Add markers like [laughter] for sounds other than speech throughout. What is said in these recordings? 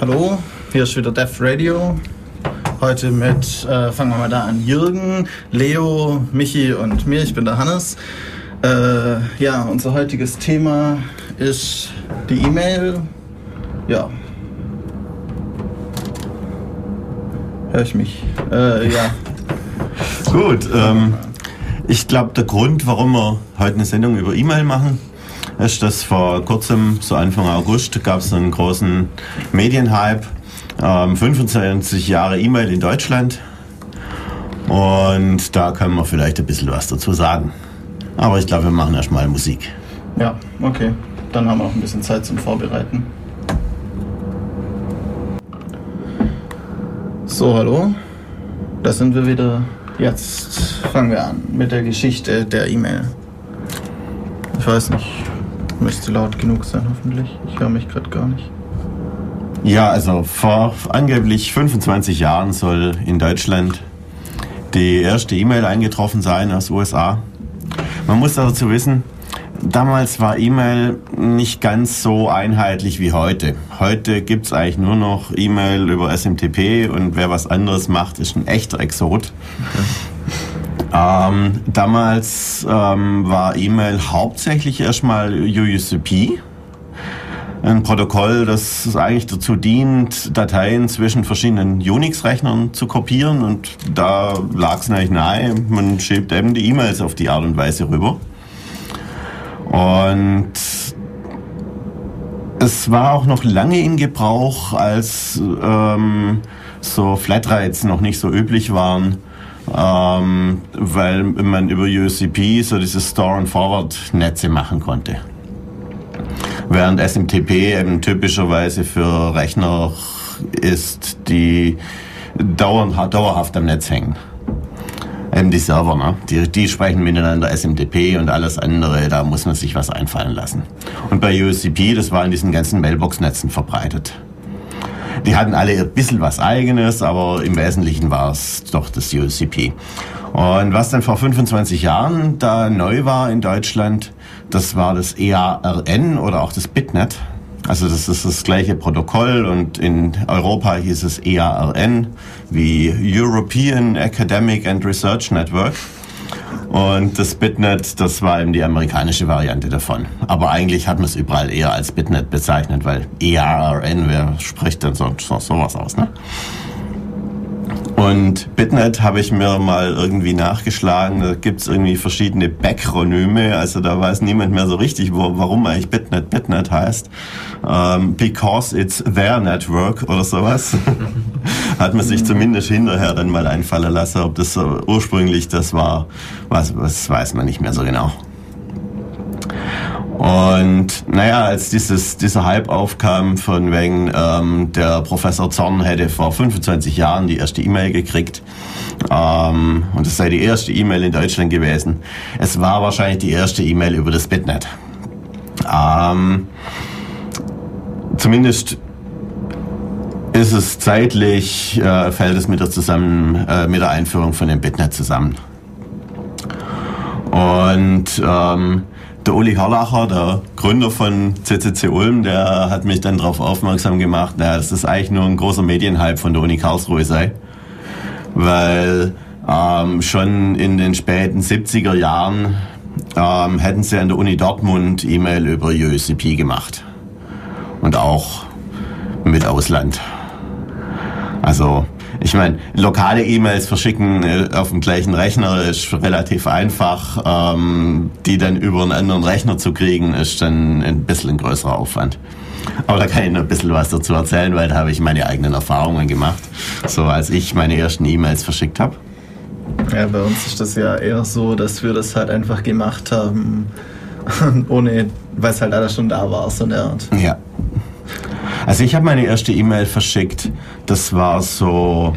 Hallo, hier ist wieder Def Radio. Heute mit, äh, fangen wir mal da an, Jürgen, Leo, Michi und mir. Ich bin der Hannes. Äh, ja, unser heutiges Thema ist die E-Mail. Ja. Hör ich mich? Äh, ja. [laughs] Gut, ähm, ich glaube, der Grund, warum wir heute eine Sendung über E-Mail machen, ist, dass vor kurzem, so Anfang August, gab es einen großen Medienhype. Ähm, 25 Jahre E-Mail in Deutschland. Und da können wir vielleicht ein bisschen was dazu sagen. Aber ich glaube, wir machen erstmal Musik. Ja, okay. Dann haben wir noch ein bisschen Zeit zum Vorbereiten. So, hallo. Da sind wir wieder. Jetzt fangen wir an mit der Geschichte der E-Mail. Ich weiß nicht, müsste laut genug sein hoffentlich. Ich höre mich gerade gar nicht. Ja, also vor angeblich 25 Jahren soll in Deutschland die erste E-Mail eingetroffen sein aus USA. Man muss dazu wissen, damals war E-Mail nicht ganz so einheitlich wie heute. Heute gibt es eigentlich nur noch E-Mail über SMTP und wer was anderes macht, ist ein echter Exot. Ähm, damals ähm, war E-Mail hauptsächlich erstmal UUCP ein Protokoll, das eigentlich dazu dient, Dateien zwischen verschiedenen Unix-Rechnern zu kopieren. Und da lag es natürlich nahe, man schiebt eben die E-Mails auf die Art und Weise rüber. Und es war auch noch lange in Gebrauch, als ähm, so Flatrates noch nicht so üblich waren, ähm, weil man über UCP so diese Store-and-Forward-Netze machen konnte während SMTP eben typischerweise für Rechner ist, die dauerhaft, dauerhaft am Netz hängen. Eben die Server, ne? die, die sprechen miteinander SMTP und alles andere, da muss man sich was einfallen lassen. Und bei USCP, das war in diesen ganzen Mailbox-Netzen verbreitet. Die hatten alle ein bisschen was eigenes, aber im Wesentlichen war es doch das USCP. Und was dann vor 25 Jahren da neu war in Deutschland, das war das EARN oder auch das Bitnet. Also das ist das gleiche Protokoll und in Europa hieß es EARN wie European Academic and Research Network. Und das Bitnet, das war eben die amerikanische Variante davon. Aber eigentlich hat man es überall eher als Bitnet bezeichnet, weil EARN, wer spricht denn so, so sowas aus, ne? Und Bitnet habe ich mir mal irgendwie nachgeschlagen. Da gibt es irgendwie verschiedene Backronyme. Also da weiß niemand mehr so richtig, wo, warum eigentlich Bitnet Bitnet heißt. Ähm, because it's their network oder sowas. [laughs] Hat man sich zumindest hinterher dann mal einfallen lassen. Ob das ursprünglich das war, was, was weiß man nicht mehr so genau. Und naja, als dieses, dieser Hype aufkam, von wegen ähm, der Professor Zorn hätte vor 25 Jahren die erste E-Mail gekriegt, ähm, und es sei die erste E-Mail in Deutschland gewesen. Es war wahrscheinlich die erste E-Mail über das Bitnet. Ähm, zumindest ist es zeitlich, äh, fällt es mit der, zusammen, äh, mit der Einführung von dem Bitnet zusammen. Und ähm, der Uli Harlacher, der Gründer von CCC Ulm, der hat mich dann darauf aufmerksam gemacht, dass das eigentlich nur ein großer Medienhype von der Uni Karlsruhe sei. Weil ähm, schon in den späten 70er Jahren ähm, hätten sie an der Uni Dortmund E-Mail über USCP gemacht. Und auch mit Ausland. Also ich meine, lokale E-Mails verschicken äh, auf dem gleichen Rechner ist relativ einfach. Ähm, die dann über einen anderen Rechner zu kriegen, ist dann ein bisschen ein größerer Aufwand. Aber da kann ich noch ein bisschen was dazu erzählen, weil da habe ich meine eigenen Erfahrungen gemacht. So als ich meine ersten E-Mails verschickt habe. Ja, bei uns ist das ja eher so, dass wir das halt einfach gemacht haben, [laughs] ohne, weil es halt alles schon da war, so eine Art. Ja. Also ich habe meine erste E-Mail verschickt, das war so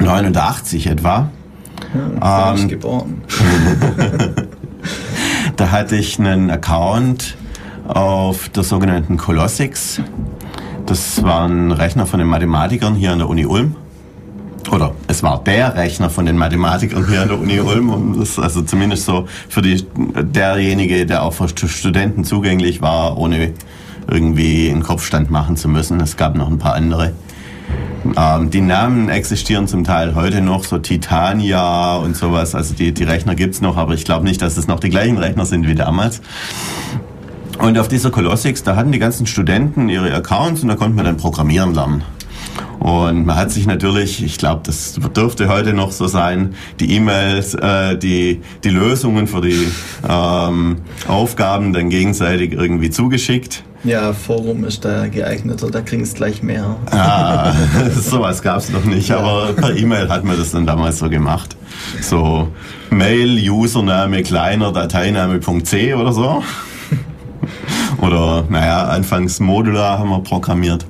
89 etwa. Ja, ähm, geboren. [laughs] da hatte ich einen Account auf der sogenannten Colossix. Das war ein Rechner von den Mathematikern hier an der Uni Ulm. Oder es war der Rechner von den Mathematikern hier an der Uni Ulm. Das, also zumindest so für die, derjenige, der auch für Studenten zugänglich war, ohne irgendwie einen Kopfstand machen zu müssen. Es gab noch ein paar andere. Ähm, die Namen existieren zum Teil heute noch, so Titania und sowas. Also die, die Rechner gibt's noch, aber ich glaube nicht, dass es noch die gleichen Rechner sind wie damals. Und auf dieser Colossix, da hatten die ganzen Studenten ihre Accounts und da konnte man dann programmieren lernen. Und man hat sich natürlich, ich glaube, das dürfte heute noch so sein, die E-Mails, äh, die, die Lösungen für die ähm, Aufgaben dann gegenseitig irgendwie zugeschickt. Ja, Forum ist da geeigneter, da kriegen es gleich mehr. Ah, [laughs] sowas gab es noch nicht, ja. aber per E-Mail hat man das dann damals so gemacht. So Mail, Username kleiner, Dateiname.c oder so. [laughs] Oder, naja, anfangs Modular haben wir programmiert.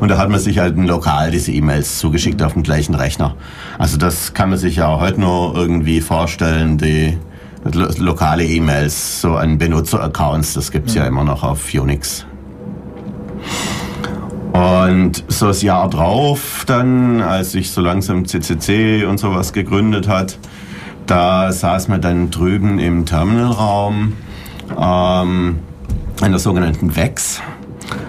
Und da hat man sich halt lokal diese E-Mails zugeschickt auf dem gleichen Rechner. Also das kann man sich ja heute nur irgendwie vorstellen, die lo lokale E-Mails so an Benutzer-Accounts, das gibt's ja. ja immer noch auf Unix. Und so das Jahr drauf dann, als sich so langsam CCC und sowas gegründet hat, da saß man dann drüben im Terminalraum ähm, in der sogenannten VEX.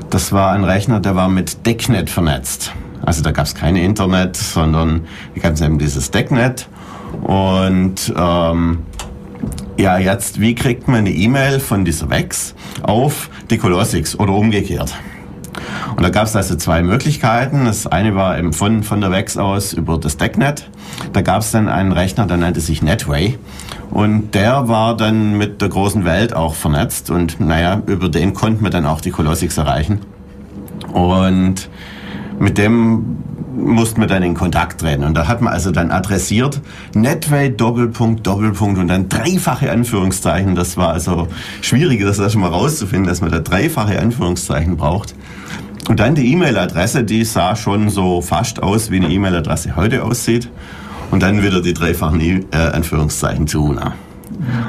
Das war ein Rechner, der war mit DECnet vernetzt. Also da gab es kein Internet, sondern da gab es eben dieses DECnet. Und ähm, ja, jetzt, wie kriegt man eine E-Mail von dieser VEX auf die Colossix oder umgekehrt? Und da gab es also zwei Möglichkeiten. Das eine war eben von, von der VEX aus über das DECnet. Da gab es dann einen Rechner, der nannte sich Netway. Und der war dann mit der großen Welt auch vernetzt. Und naja, über den konnten wir dann auch die Colossix erreichen. Und mit dem mussten wir dann in Kontakt treten. Und da hat man also dann adressiert Netway Doppelpunkt Doppelpunkt und dann dreifache Anführungszeichen. Das war also schwierig, das erst mal rauszufinden, dass man da dreifache Anführungszeichen braucht. Und dann die E-Mail-Adresse, die sah schon so fast aus, wie eine E-Mail-Adresse heute aussieht. Und dann wieder die dreifachen e äh, Anführungszeichen zu UNA.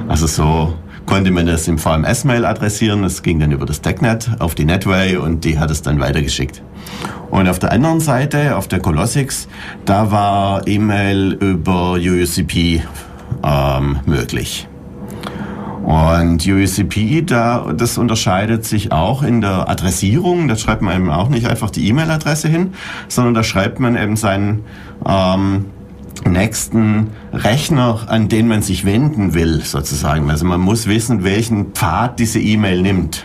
Also so konnte man das im VMS-Mail adressieren. Das ging dann über das TechNet auf die Netway und die hat es dann weitergeschickt. Und auf der anderen Seite, auf der Colossix, da war E-Mail über UUCP ähm, möglich. Und UUCP, da, das unterscheidet sich auch in der Adressierung. Da schreibt man eben auch nicht einfach die E-Mail-Adresse hin, sondern da schreibt man eben seinen ähm, nächsten Rechner, an den man sich wenden will, sozusagen. Also man muss wissen, welchen Pfad diese E-Mail nimmt.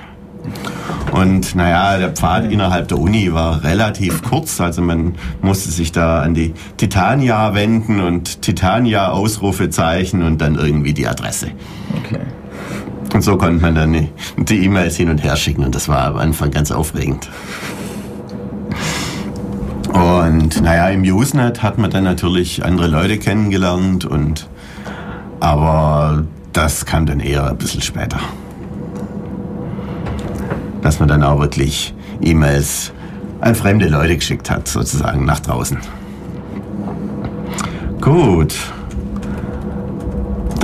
Und naja, der Pfad innerhalb der Uni war relativ kurz. Also man musste sich da an die Titania wenden und Titania Ausrufezeichen und dann irgendwie die Adresse. Okay. Und so konnte man dann die E-Mails hin und her schicken und das war am Anfang ganz aufregend. Und naja, im Usenet hat man dann natürlich andere Leute kennengelernt und aber das kam dann eher ein bisschen später. Dass man dann auch wirklich E-Mails an fremde Leute geschickt hat, sozusagen nach draußen. Gut.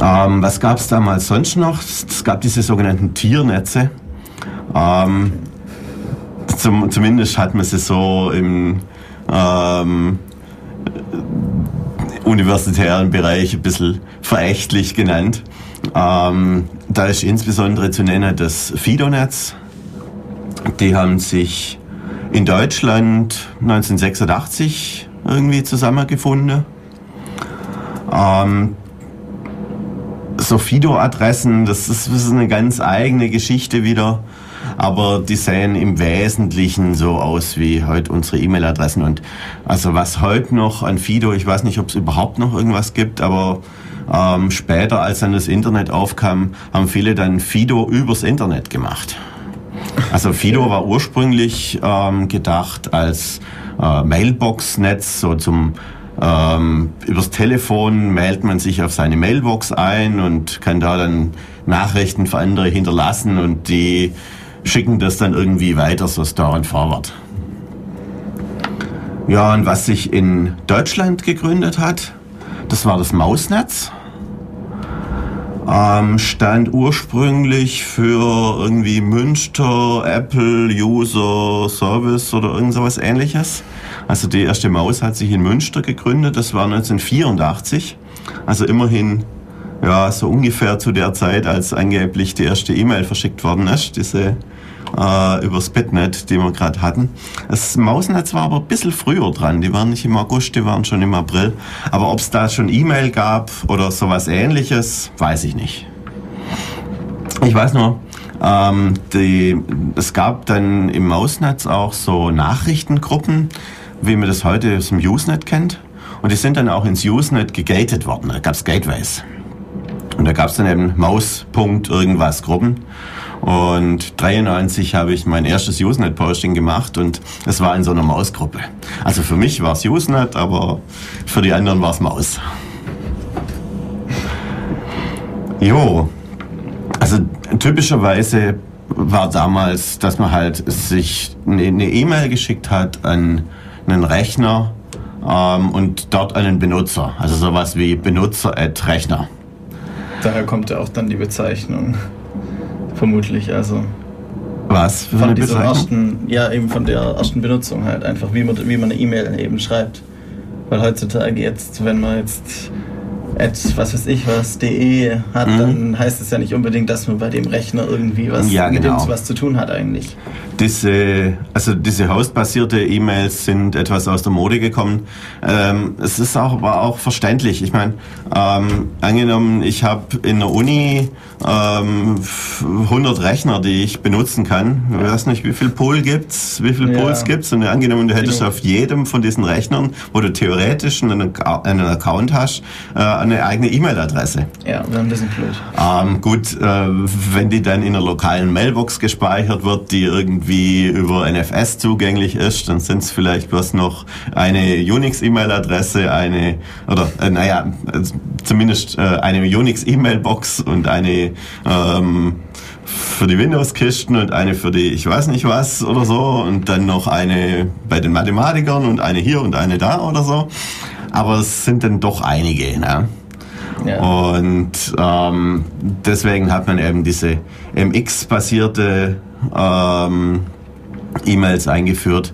Ähm, was gab es damals sonst noch? Es gab diese sogenannten Tiernetze. Ähm, zum, zumindest hat man sie so im ähm, universitären Bereich ein bisschen verächtlich genannt. Ähm, da ist insbesondere zu nennen das Fido-Netz. Die haben sich in Deutschland 1986 irgendwie zusammengefunden. Ähm, so Fido-Adressen, das ist, das ist eine ganz eigene Geschichte wieder. Aber die sehen im Wesentlichen so aus wie heute unsere E-Mail-Adressen. Und also was heute noch an Fido, ich weiß nicht, ob es überhaupt noch irgendwas gibt, aber ähm, später, als dann das Internet aufkam, haben viele dann Fido übers Internet gemacht. Also Fido war ursprünglich ähm, gedacht als äh, Mailbox-Netz, so zum ähm, übers Telefon mailt man sich auf seine Mailbox ein und kann da dann Nachrichten für andere hinterlassen und die schicken das dann irgendwie weiter, so Store and Forward. Ja, und was sich in Deutschland gegründet hat, das war das Mausnetz. Ähm, stand ursprünglich für irgendwie Münster, Apple, User, Service oder irgend sowas ähnliches. Also die erste Maus hat sich in Münster gegründet, das war 1984. Also immerhin ja, so ungefähr zu der Zeit, als angeblich die erste E-Mail verschickt worden ist, diese äh, über Spitnet, die wir gerade hatten. Das Mausnetz war aber ein bisschen früher dran. Die waren nicht im August, die waren schon im April. Aber ob es da schon E-Mail gab oder sowas ähnliches, weiß ich nicht. Ich weiß nur, ähm, die, es gab dann im Mausnetz auch so Nachrichtengruppen, wie man das heute aus dem Usenet kennt. Und die sind dann auch ins Usenet gegatet worden. Da gab es Gateways. Und da gab es dann eben Maus. irgendwas Gruppen. Und 93 habe ich mein erstes Usenet-Posting gemacht und es war in so einer Mausgruppe. Also für mich war es Usenet, aber für die anderen war es Maus. Jo, also typischerweise war damals, dass man halt sich eine E-Mail geschickt hat an einen Rechner ähm, und dort einen Benutzer. Also sowas wie Benutzer-Rechner. Daher kommt ja auch dann die Bezeichnung. Vermutlich, also. Was? Für von dieser ersten, ja, eben von der ersten Benutzung halt einfach, wie man, wie man eine E-Mail eben schreibt. Weil heutzutage jetzt, wenn man jetzt at was weiß ich was, de hat, mhm. dann heißt es ja nicht unbedingt, dass man bei dem Rechner irgendwie was ja, mit genau. dem was zu tun hat eigentlich. Diese, also diese hostbasierte E-Mails sind etwas aus der Mode gekommen. Ähm, es ist auch, war auch verständlich. Ich meine, ähm, angenommen, ich habe in der Uni ähm, 100 Rechner, die ich benutzen kann. Ich weiß nicht, wie viel Pol gibt's, wie viel ja. Pols gibt's. Und angenommen, du hättest genau. auf jedem von diesen Rechnern, wo du theoretisch einen, einen Account hast, äh, eine eigene E-Mail-Adresse. Ja, wäre ein bisschen blöd. Ähm, gut, äh, wenn die dann in einer lokalen Mailbox gespeichert wird, die irgendwie über NFS zugänglich ist, dann sind es vielleicht bloß noch eine Unix-E-Mail-Adresse, eine, oder äh, naja, zumindest äh, eine Unix-E-Mail-Box und eine ähm, für die Windows-Kisten und eine für die ich weiß nicht was oder so und dann noch eine bei den Mathematikern und eine hier und eine da oder so. Aber es sind dann doch einige. Ne? Ja. Und ähm, deswegen hat man eben diese MX-basierte ähm, E-Mails eingeführt,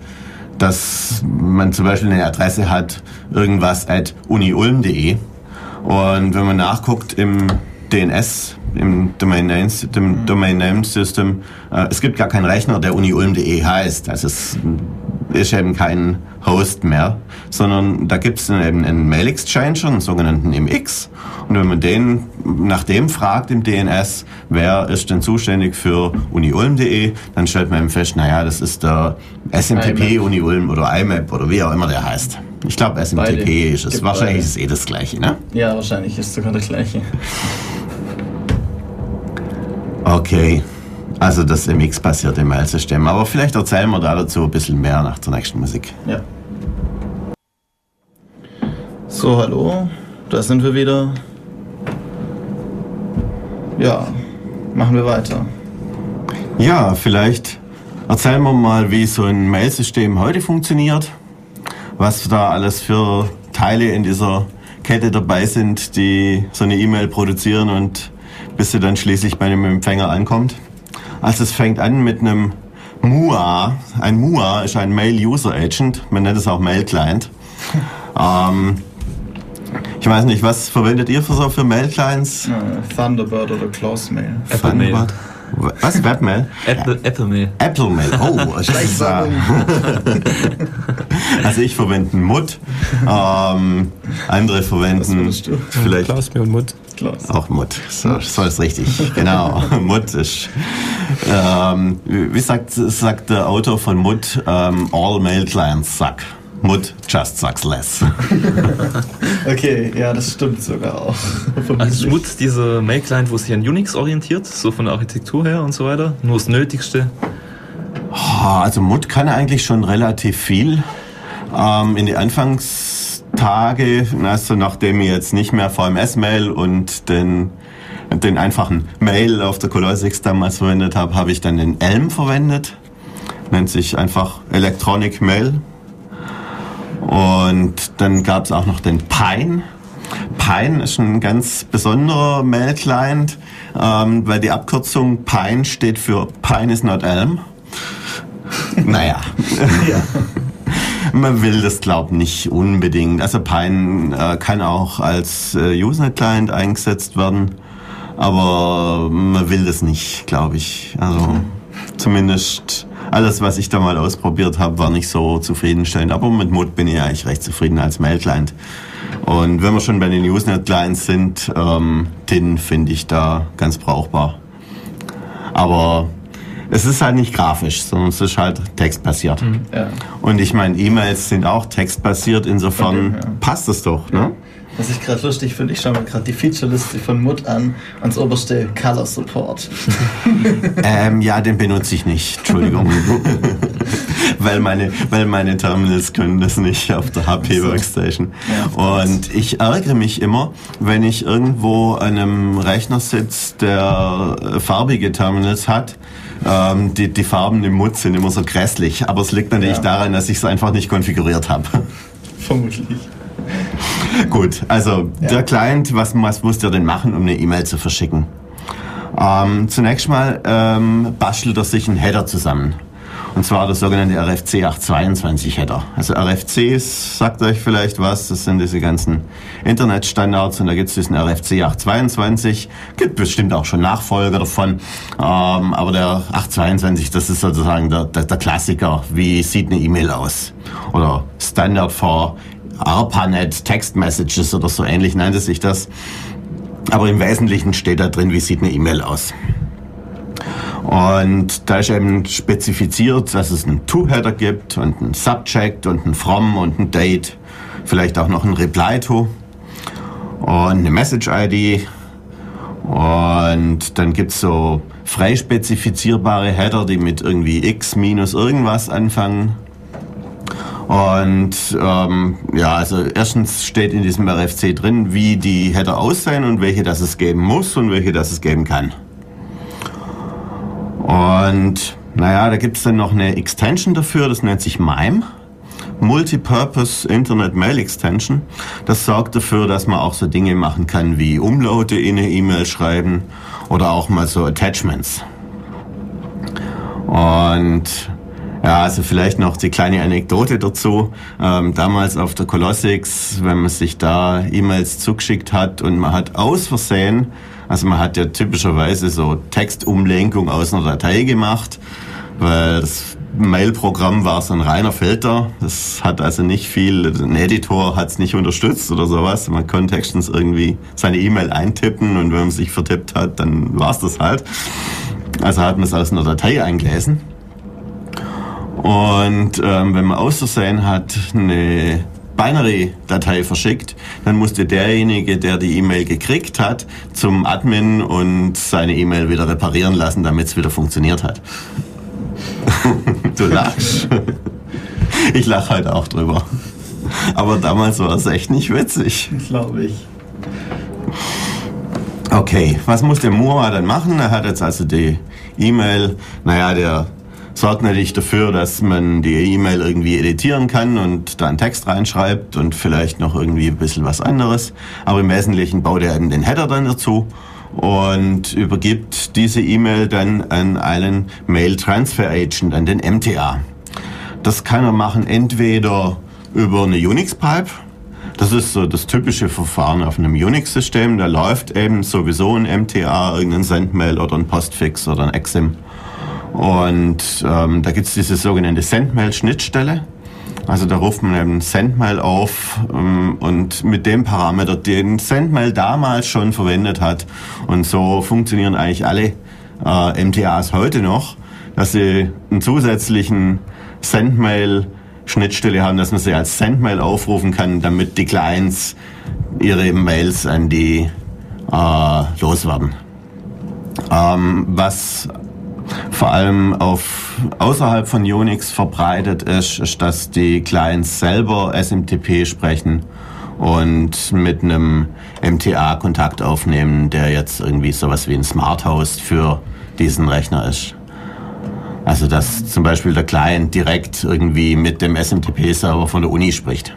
dass man zum Beispiel eine Adresse hat, irgendwas at uniulm.de. Und wenn man nachguckt im DNS, im Domain Name, dem mhm. Domain Name System, äh, es gibt gar keinen Rechner, der uniulm.de heißt. Also es ist eben kein Host mehr, sondern da gibt es eben einen Mail Exchanger, einen sogenannten MX. Und wenn man den nach dem fragt im DNS, wer ist denn zuständig für uniulm.de, dann stellt man eben fest, naja, das ist der SMTP Uni Ulm oder IMAP oder wie auch immer der heißt. Ich glaube, SMTP beide. ist es. Wahrscheinlich beide. ist eh das gleiche, ne? Ja, wahrscheinlich ist sogar das gleiche. [laughs] Okay. Also das MX-basierte Mailsystem. Aber vielleicht erzählen wir da dazu ein bisschen mehr nach der nächsten Musik. Ja. So, hallo. Da sind wir wieder. Ja, machen wir weiter. Ja, vielleicht erzählen wir mal, wie so ein Mailsystem heute funktioniert. Was da alles für Teile in dieser Kette dabei sind, die so eine E-Mail produzieren und bis sie dann schließlich bei einem Empfänger ankommt. Also es fängt an mit einem MUA. Ein MUA ist ein Mail User Agent. Man nennt es auch Mail Client. [laughs] ähm, ich weiß nicht, was verwendet ihr für so für Mail Clients? Thunderbird oder Close Mail. Thunderbird. Was? Webmail? Apple, Apple Mail. Apple Mail. Oh, [laughs] Schleichwerbung. also ich verwende Mut. Ähm, andere verwenden vielleicht. Klaus mir und Mut. Klaus. Auch Mut. So, so ist richtig. genau. [laughs] Mut ist. Ähm, wie sagt, sagt der Autor von Mut? Ähm, all Mail Clients suck. Mut just sucks less. [laughs] okay, ja, das stimmt sogar auch. [laughs] Also Mut, diese Mail-Client, wo sich an Unix orientiert, so von der Architektur her und so weiter, nur das Nötigste. Also Mut kann eigentlich schon relativ viel. Ähm, in die Anfangstage, also nachdem ich jetzt nicht mehr VMS-Mail und den, den einfachen Mail auf der Color 6 damals verwendet habe, habe ich dann den Elm verwendet. Nennt sich einfach Electronic Mail und dann gab es auch noch den Pine. Pine ist ein ganz besonderer Mail-Client, ähm, weil die Abkürzung Pine steht für Pine is not Elm. [laughs] naja. ja. [laughs] Man will das, glaube ich, nicht unbedingt. Also Pine äh, kann auch als äh, Usenet-Client eingesetzt werden, aber man will das nicht, glaube ich. Also zumindest alles, was ich da mal ausprobiert habe, war nicht so zufriedenstellend. Aber mit Mut bin ich eigentlich recht zufrieden als Mail-Client. Und wenn wir schon bei den Usenet-Clients sind, ähm, den finde ich da ganz brauchbar. Aber es ist halt nicht grafisch, sondern es ist halt textbasiert. Mhm, ja. Und ich meine, E-Mails sind auch textbasiert, insofern okay, ja. passt es doch. Ne? Was ich gerade lustig finde, ich schaue mir gerade die Feature-Liste von Mut an, ans oberste Color Support. [laughs] ähm, ja, den benutze ich nicht, Entschuldigung. [laughs] weil, meine, weil meine Terminals können das nicht auf der HP Workstation. Und ich ärgere mich immer, wenn ich irgendwo an einem Rechner sitze, der äh, farbige Terminals hat, ähm, die, die Farben im Mut sind immer so grässlich. Aber es liegt natürlich ja. daran, dass ich es einfach nicht konfiguriert habe. Vermutlich. [laughs] Gut, also ja. der Client, was, was muss der denn machen, um eine E-Mail zu verschicken? Ähm, zunächst mal ähm, bastelt er sich einen Header zusammen. Und zwar der sogenannte RFC 822 Header. Also RFCs, sagt euch vielleicht was, das sind diese ganzen Internetstandards und da gibt es diesen RFC 822, gibt bestimmt auch schon Nachfolger davon, ähm, aber der 822, das ist sozusagen der, der, der Klassiker, wie sieht eine E-Mail aus? Oder Standard for ARPANET Text Messages oder so ähnlich nennt es sich das. Aber im Wesentlichen steht da drin, wie sieht eine E-Mail aus. Und da ist eben spezifiziert, dass es einen To-Header gibt und einen Subject und ein From und ein Date. Vielleicht auch noch ein Reply-To und eine Message-ID. Und dann gibt es so frei spezifizierbare Header, die mit irgendwie x minus irgendwas anfangen. Und ähm, ja, also erstens steht in diesem RFC drin, wie die Header aussehen und welche das es geben muss und welche das es geben kann. Und naja, da gibt es dann noch eine Extension dafür, das nennt sich MIME. Multipurpose Internet Mail Extension. Das sorgt dafür, dass man auch so Dinge machen kann wie Umlaute in eine E-Mail schreiben oder auch mal so Attachments. Und ja, also vielleicht noch die kleine Anekdote dazu. Ähm, damals auf der Colossix, wenn man sich da E-Mails zugeschickt hat und man hat aus Versehen also man hat ja typischerweise so Textumlenkung aus einer Datei gemacht, weil das Mail-Programm war so ein reiner Filter. Das hat also nicht viel, ein Editor hat es nicht unterstützt oder sowas. Man konnte textens irgendwie seine E-Mail eintippen und wenn man sich vertippt hat, dann war es das halt. Also hat man es aus einer Datei eingelesen. Und ähm, wenn man auszusehen hat, eine Binary-Datei verschickt, dann musste derjenige, der die E-Mail gekriegt hat, zum Admin und seine E-Mail wieder reparieren lassen, damit es wieder funktioniert hat. [laughs] du lachst. Ich lache halt auch drüber. Aber damals war es echt nicht witzig. Glaube ich. Okay, was muss der Moa dann machen? Er hat jetzt also die E-Mail, naja, der sorgt natürlich dafür, dass man die E-Mail irgendwie editieren kann und da einen Text reinschreibt und vielleicht noch irgendwie ein bisschen was anderes. Aber im Wesentlichen baut er eben den Header dann dazu und übergibt diese E-Mail dann an einen Mail Transfer Agent, an den MTA. Das kann er machen entweder über eine Unix-Pipe, das ist so das typische Verfahren auf einem Unix-System. Da läuft eben sowieso ein MTA, irgendein Sendmail oder ein Postfix oder ein Exim. Und ähm, da gibt es diese sogenannte Sendmail-Schnittstelle. Also da ruft man eben Sendmail auf ähm, und mit dem Parameter, den Sendmail damals schon verwendet hat. Und so funktionieren eigentlich alle äh, MTAs heute noch, dass sie einen zusätzlichen Sendmail Schnittstelle haben, dass man sie als Sendmail aufrufen kann, damit die Clients ihre Mails an die äh, loswerden. Ähm, was vor allem auf außerhalb von Unix verbreitet ist, ist, dass die Clients selber SMTP sprechen und mit einem MTA Kontakt aufnehmen, der jetzt irgendwie sowas wie ein Smart Host für diesen Rechner ist. Also dass zum Beispiel der Client direkt irgendwie mit dem SMTP-Server von der Uni spricht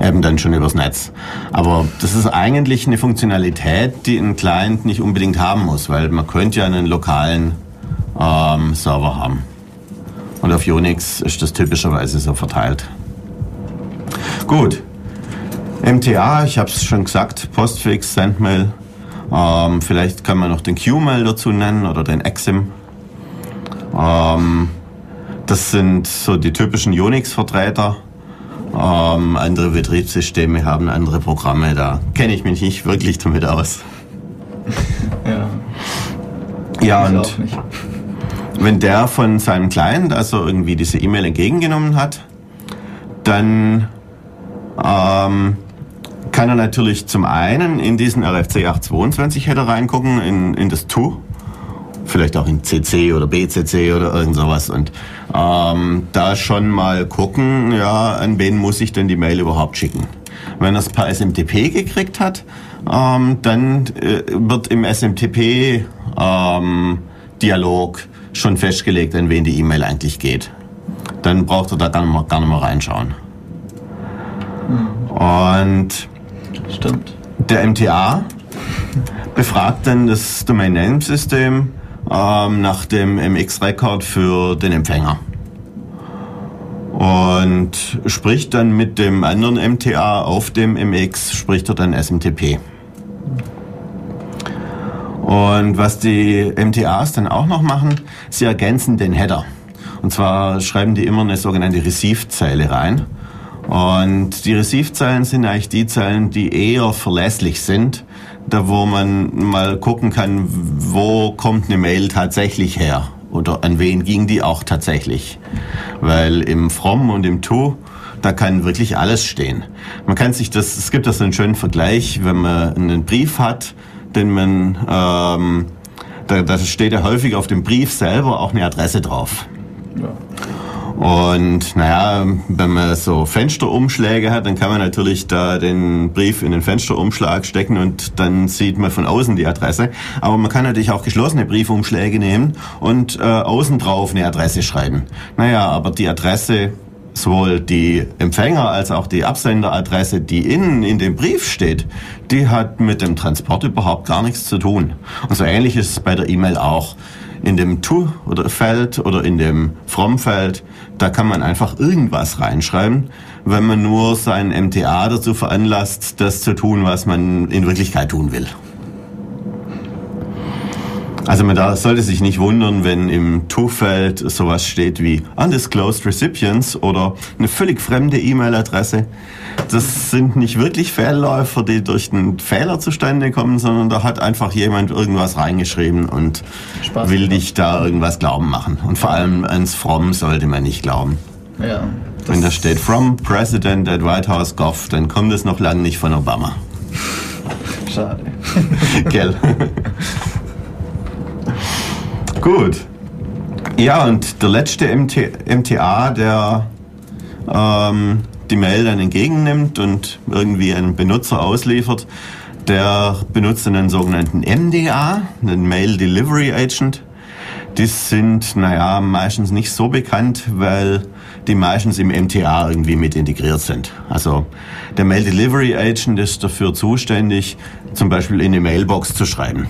eben dann schon übers Netz. Aber das ist eigentlich eine Funktionalität, die ein Client nicht unbedingt haben muss, weil man könnte ja einen lokalen ähm, Server haben. Und auf Unix ist das typischerweise so verteilt. Gut. MTA, ich habe es schon gesagt, Postfix, Sendmail. Ähm, vielleicht kann man noch den QMail dazu nennen oder den Exim. Ähm, das sind so die typischen Unix-Vertreter. Ähm, andere Betriebssysteme haben andere Programme, da kenne ich mich nicht wirklich damit aus. [laughs] Ja. Ja, und wenn der von seinem Client also irgendwie diese E-Mail entgegengenommen hat, dann ähm, kann er natürlich zum einen in diesen RFC 822 Header reingucken, in, in das To, vielleicht auch in CC oder BCC oder irgend sowas und ähm, da schon mal gucken, ja, an wen muss ich denn die Mail überhaupt schicken. Wenn er es per SMTP gekriegt hat, ähm, dann äh, wird im SMTP ähm, Dialog schon festgelegt, an wen die E-Mail eigentlich geht. Dann braucht er da gar nicht mehr, gar nicht mehr reinschauen. Und Stimmt. der MTA befragt dann das Domain Name System ähm, nach dem MX-Record für den Empfänger. Und spricht dann mit dem anderen MTA auf dem MX, spricht er dann SMTP. Und was die MTAs dann auch noch machen, sie ergänzen den Header. Und zwar schreiben die immer eine sogenannte Receive-Zeile rein. Und die Receive-Zeilen sind eigentlich die Zeilen, die eher verlässlich sind, da wo man mal gucken kann, wo kommt eine Mail tatsächlich her oder an wen ging die auch tatsächlich. Weil im From und im To, da kann wirklich alles stehen. Man kann sich das, es gibt da so einen schönen Vergleich, wenn man einen Brief hat, den man, ähm, da, da steht ja häufig auf dem Brief selber auch eine Adresse drauf. Ja. Und naja, wenn man so Fensterumschläge hat, dann kann man natürlich da den Brief in den Fensterumschlag stecken und dann sieht man von außen die Adresse. Aber man kann natürlich auch geschlossene Briefumschläge nehmen und äh, außen drauf eine Adresse schreiben. Naja, aber die Adresse, sowohl die Empfänger als auch die Absenderadresse, die innen in dem Brief steht, die hat mit dem Transport überhaupt gar nichts zu tun. Und so ähnlich ist es bei der E-Mail auch in dem To oder in dem From Feld, da kann man einfach irgendwas reinschreiben, wenn man nur sein MTA dazu veranlasst, das zu tun, was man in Wirklichkeit tun will. Also man da sollte sich nicht wundern, wenn im To-Feld sowas steht wie Undisclosed Recipients oder eine völlig fremde E-Mail-Adresse. Das sind nicht wirklich Fehlläufer, die durch einen Fehler zustande kommen, sondern da hat einfach jemand irgendwas reingeschrieben und Spaß will dich da irgendwas glauben machen. Und vor allem ans From sollte man nicht glauben. Ja. Wenn da steht From President at White House Gov, dann kommt es noch lange nicht von Obama. [laughs] Schade. [laughs] Gell? [laughs] Gut. Ja, und der letzte MT, MTA, der ähm, die Mail dann entgegennimmt und irgendwie einen Benutzer ausliefert, der benutzt einen sogenannten MDA, einen Mail Delivery Agent. Die sind, naja, meistens nicht so bekannt, weil die meistens im MTA irgendwie mit integriert sind. Also der Mail Delivery Agent ist dafür zuständig, zum Beispiel in eine Mailbox zu schreiben.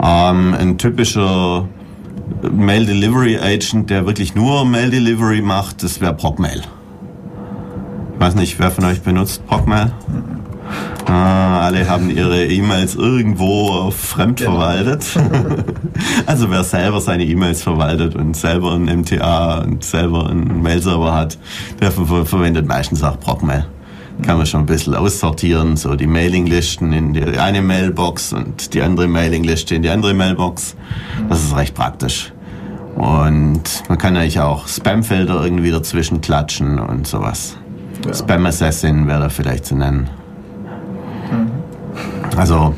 Ähm, ein typischer Mail Delivery Agent, der wirklich nur Mail Delivery macht, das wäre Procmail. Ich weiß nicht, wer von euch benutzt Procmail? Ah, alle haben ihre E-Mails irgendwo fremd Genau. verwaltet. [laughs] also wer selber seine E-Mails verwaltet und selber ein MTA und selber einen Mail-Server hat, der ver verwendet meistens auch Procmail. Kann man schon ein bisschen aussortieren, so die Mailinglisten in die eine Mailbox und die andere Mailingliste in die andere Mailbox. Das ist recht praktisch. Und man kann eigentlich auch Spamfelder irgendwie dazwischen klatschen und sowas. Ja. Spam Assassin wäre da vielleicht zu nennen. Also,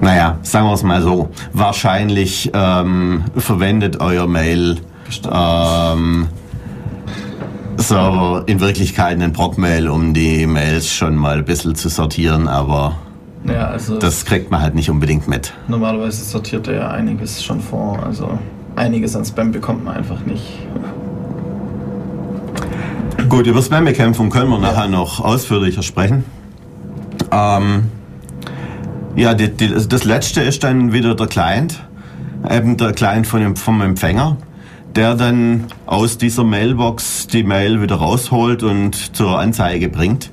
naja, sagen wir es mal so. Wahrscheinlich ähm, verwendet euer Mail ähm, Server in Wirklichkeit einen Procmail, um die Mails schon mal ein bisschen zu sortieren, aber Ja, also das kriegt man halt nicht unbedingt mit. normalerweise sortiert er ja einiges schon vor. Also einiges an Spam bekommt man einfach nicht. Gut, über Spam-Bekämpfung können wir nachher noch ausführlicher sprechen. Ähm, ja, die, die, das letzte ist dann wieder der Client, eben der Client von dem, vom Empfänger, der dann aus dieser Mailbox die Mail wieder rausholt und zur Anzeige bringt.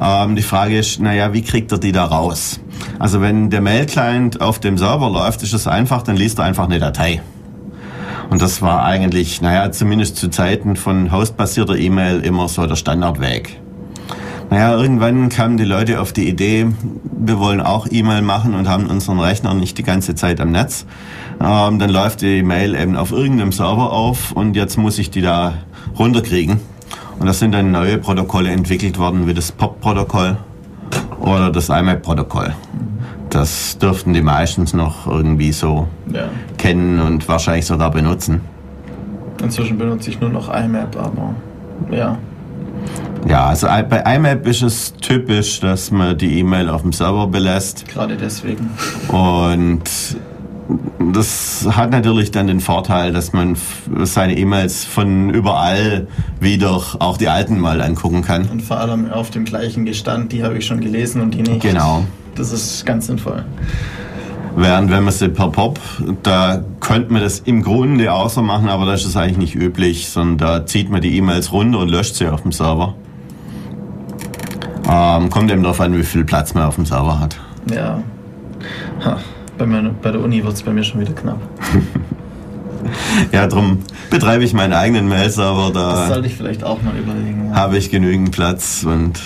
Ähm, die Frage ist, naja, wie kriegt er die da raus? Also wenn der Mail-Client auf dem Server läuft, ist es einfach, dann liest er einfach eine Datei. Und das war eigentlich, naja, zumindest zu Zeiten von hostbasierter E-Mail immer so der Standardweg. Naja, irgendwann kamen die Leute auf die Idee, wir wollen auch E-Mail machen und haben unseren Rechner nicht die ganze Zeit am Netz. Ähm, dann läuft die Mail eben auf irgendeinem Server auf und jetzt muss ich die da runterkriegen. Und das sind dann neue Protokolle entwickelt worden, wie das POP-Protokoll oder das IMAP-Protokoll. Das dürften die meistens noch irgendwie so Ja. kennen und wahrscheinlich sogar benutzen. Inzwischen benutze ich nur noch IMAP, aber ja. Ja, also bei IMAP ist es typisch, dass man die E-Mail auf dem Server belässt. Gerade deswegen. Und das hat natürlich dann den Vorteil, dass man seine E-Mails von überall wieder auch die alten mal angucken kann. Und vor allem auf dem gleichen Gestand, die habe ich schon gelesen und die nicht. Genau. Das ist ganz sinnvoll. Während wenn man sie per POP, da könnte man das im Grunde auch so machen, aber das ist eigentlich nicht üblich, sondern da zieht man die E-Mails runter und löscht sie auf dem Server. Ähm, kommt eben darauf an, wie viel Platz man auf dem Server hat. Ja. Ha. Bei, mir, bei der Uni wird es bei mir schon wieder knapp. [laughs] Ja, darum betreibe ich meinen eigenen Mail-Server, Das da sollte ich vielleicht auch mal überlegen. Ja. habe ich genügend Platz und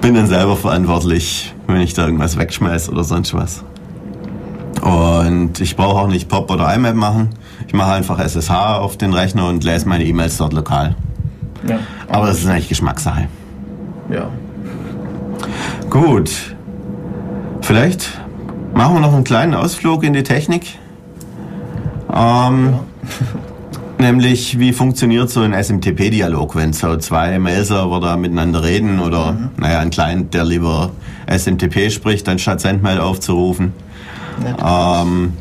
bin dann selber verantwortlich, wenn ich da irgendwas wegschmeiß oder sonst was. Und ich brauche auch nicht POP oder IMAP machen. Ich mache einfach SSH auf den Rechner und lese meine E-Mails dort lokal. Ja. Aber das ist eigentlich Geschmackssache. Ja. Gut. Vielleicht machen wir noch einen kleinen Ausflug in die Technik. Ähm, [laughs] Nämlich, wie funktioniert so ein SMTP-Dialog, wenn so zwei Mail-Server da miteinander reden oder, naja, ein Client, der lieber SMTP spricht, anstatt Sendmail aufzurufen. Ähm,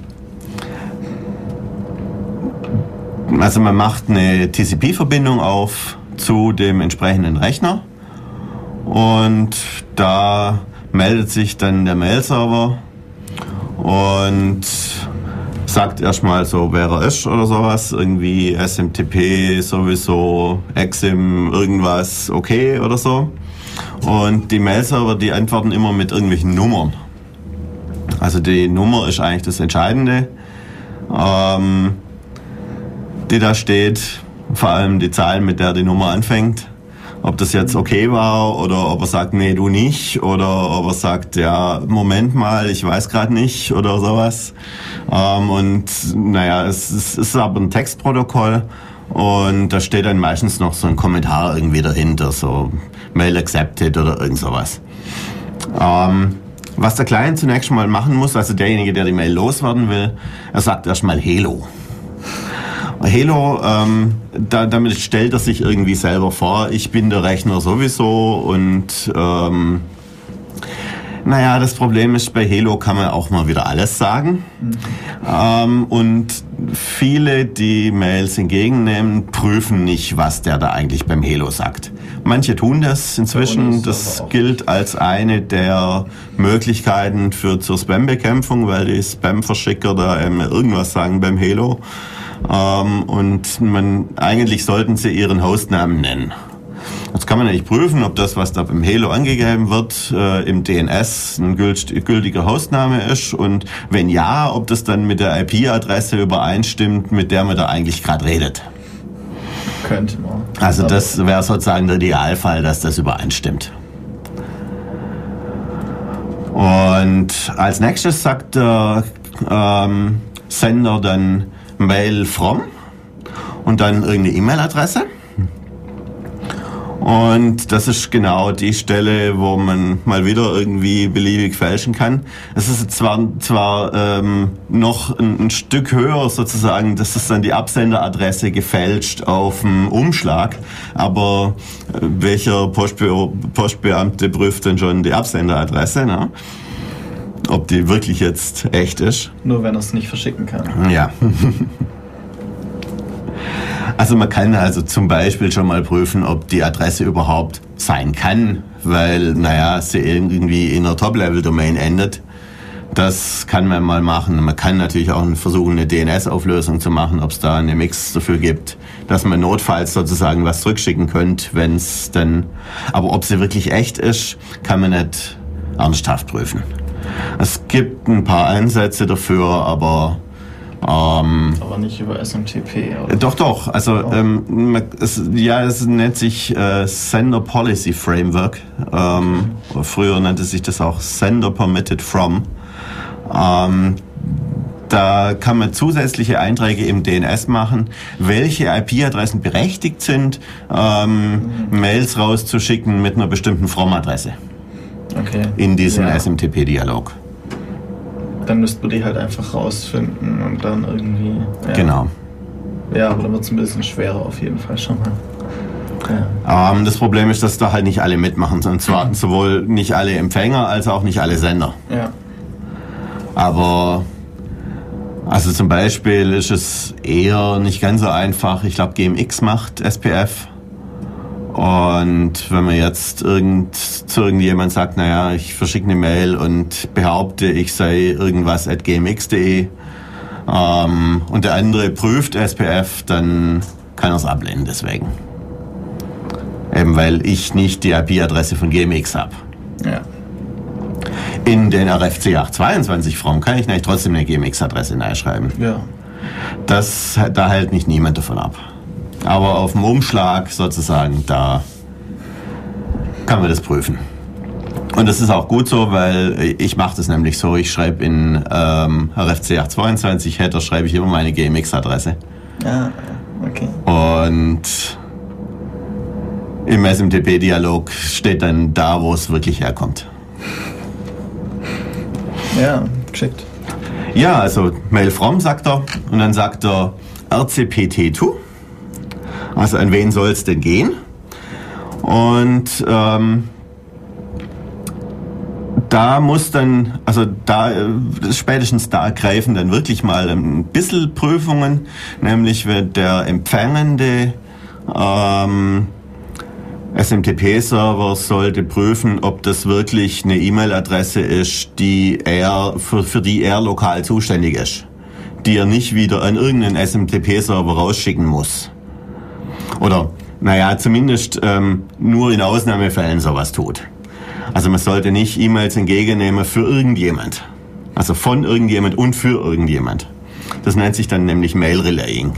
also man macht eine TCP-Verbindung auf zu dem entsprechenden Rechner und da meldet sich dann der Mail-Server und sagt erstmal so, wer er ist oder sowas, irgendwie SMTP sowieso, Exim, irgendwas, okay oder so. Und die Mail-Server, die antworten immer mit irgendwelchen Nummern. Also die Nummer ist eigentlich das Entscheidende, ähm, die da steht. Vor allem die Zahl, mit der die Nummer anfängt. Ob das jetzt okay war oder ob er sagt, nee, du nicht. Oder ob er sagt, ja, Moment mal, ich weiß gerade nicht oder sowas. Ähm, und naja, es, es ist aber ein Textprotokoll. Und da steht dann meistens noch so ein Kommentar irgendwie dahinter, so Mail accepted oder irgend sowas. Ähm, was der Client zunächst mal machen muss, also derjenige, der die Mail loswerden will, er sagt erstmal Hello. Hello, ähm, da, damit stellt er sich irgendwie selber vor, ich bin der Rechner sowieso und ähm, naja, das Problem ist, bei Hello kann man auch mal wieder alles sagen. Ähm, und viele, die Mails entgegennehmen, prüfen nicht, was der da eigentlich beim Hello sagt. Manche tun das inzwischen. Das gilt als eine der Möglichkeiten für zur Spam-Bekämpfung, weil die Spam-Verschicker da irgendwas sagen beim Hello. Ähm, und man, eigentlich sollten sie ihren Hostnamen nennen. Jetzt kann man ja nicht prüfen, ob das, was da beim Halo angegeben wird, äh, im DNS ein gült- gültiger Hostname ist und wenn ja, ob das dann mit der IP-Adresse übereinstimmt, mit der man da eigentlich gerade redet. Könnte man. Also das wäre sozusagen der Idealfall, dass das übereinstimmt. Und als nächstes sagt der ähm, Sender dann Mail from und dann irgendeine E-Mail-Adresse. Und das ist genau die Stelle, wo man mal wieder irgendwie beliebig fälschen kann. Es ist zwar, zwar ähm, noch ein, ein Stück höher sozusagen, das ist dann die Absenderadresse gefälscht auf dem Umschlag, aber äh, welcher Postbe Postbeamte prüft denn schon die Absenderadresse, ne? ob die wirklich jetzt echt ist? nur wenn er es nicht verschicken kann. Ja. [laughs] Also man kann also zum Beispiel schon mal prüfen, ob die Adresse überhaupt sein kann, weil, naja, sie irgendwie in einer Top-Level-Domain endet. Das kann man mal machen. Man kann natürlich auch versuchen, eine DNS-Auflösung zu machen, ob es da eine Mix dafür gibt, dass man notfalls sozusagen was zurückschicken könnte, wenn es dann... Aber ob sie wirklich echt ist, kann man nicht ernsthaft prüfen. Es gibt ein paar Ansätze dafür, aber Ähm, Aber nicht über SMTP. Oder? doch, doch. Also Oh. ähm, es, ja, es nennt sich äh, Sender Policy Framework. Ähm, früher nannte sich das auch Sender Permitted From. Ähm, da kann man zusätzliche Einträge im DNS machen, welche IP-Adressen berechtigt sind, ähm, Mails rauszuschicken mit einer bestimmten From-Adresse Okay. in diesen Ja. SMTP-Dialog. Dann müsst man die halt einfach rausfinden und dann irgendwie. Ja. Genau. Ja, aber dann wird es ein bisschen schwerer auf jeden Fall schon mal. Ja. Ähm, das Problem ist, dass da halt nicht alle mitmachen, und zwar sowohl nicht alle Empfänger als auch nicht alle Sender. ja. Aber also zum Beispiel ist es eher nicht ganz so einfach. Ich glaube, GMX macht SPF. Und wenn man jetzt irgend, zu irgendjemand sagt, naja, ich verschicke eine Mail und behaupte, ich sei irgendwas at gmx.de ähm, und der andere prüft SPF, dann kann er es ablehnen deswegen. Eben weil ich nicht die IP-Adresse von GMX habe. Ja. In den RFC 822 From kann ich nämlich trotzdem eine GMX-Adresse schreiben. Ja. Das, da hält nicht niemand davon ab. Aber auf dem Umschlag sozusagen, da kann man das prüfen. Und das ist auch gut so, weil ich mache das nämlich so. Ich schreibe in ähm, RFC 822 Header schreibe ich immer meine GMX-Adresse. Ja, okay. Und im SMTP-Dialog steht dann da, wo es wirklich herkommt. Ja, geschickt. Ja, also Mail from sagt er und dann sagt er RCPT2. Also an wen soll es denn gehen? Und ähm, da muss dann, also da äh, spätestens da greifen dann wirklich mal ein bisschen Prüfungen, nämlich wird der empfangende ähm, SMTP-Server sollte prüfen, ob das wirklich eine E-Mail-Adresse ist, die er, für, für die er lokal zuständig ist. Die er nicht wieder an irgendeinen SMTP-Server rausschicken muss. Oder, naja, zumindest ähm, nur in Ausnahmefällen sowas tut. Also man sollte nicht E-Mails entgegennehmen für irgendjemand. Also von irgendjemand und für irgendjemand. Das nennt sich dann nämlich Mail Relaying.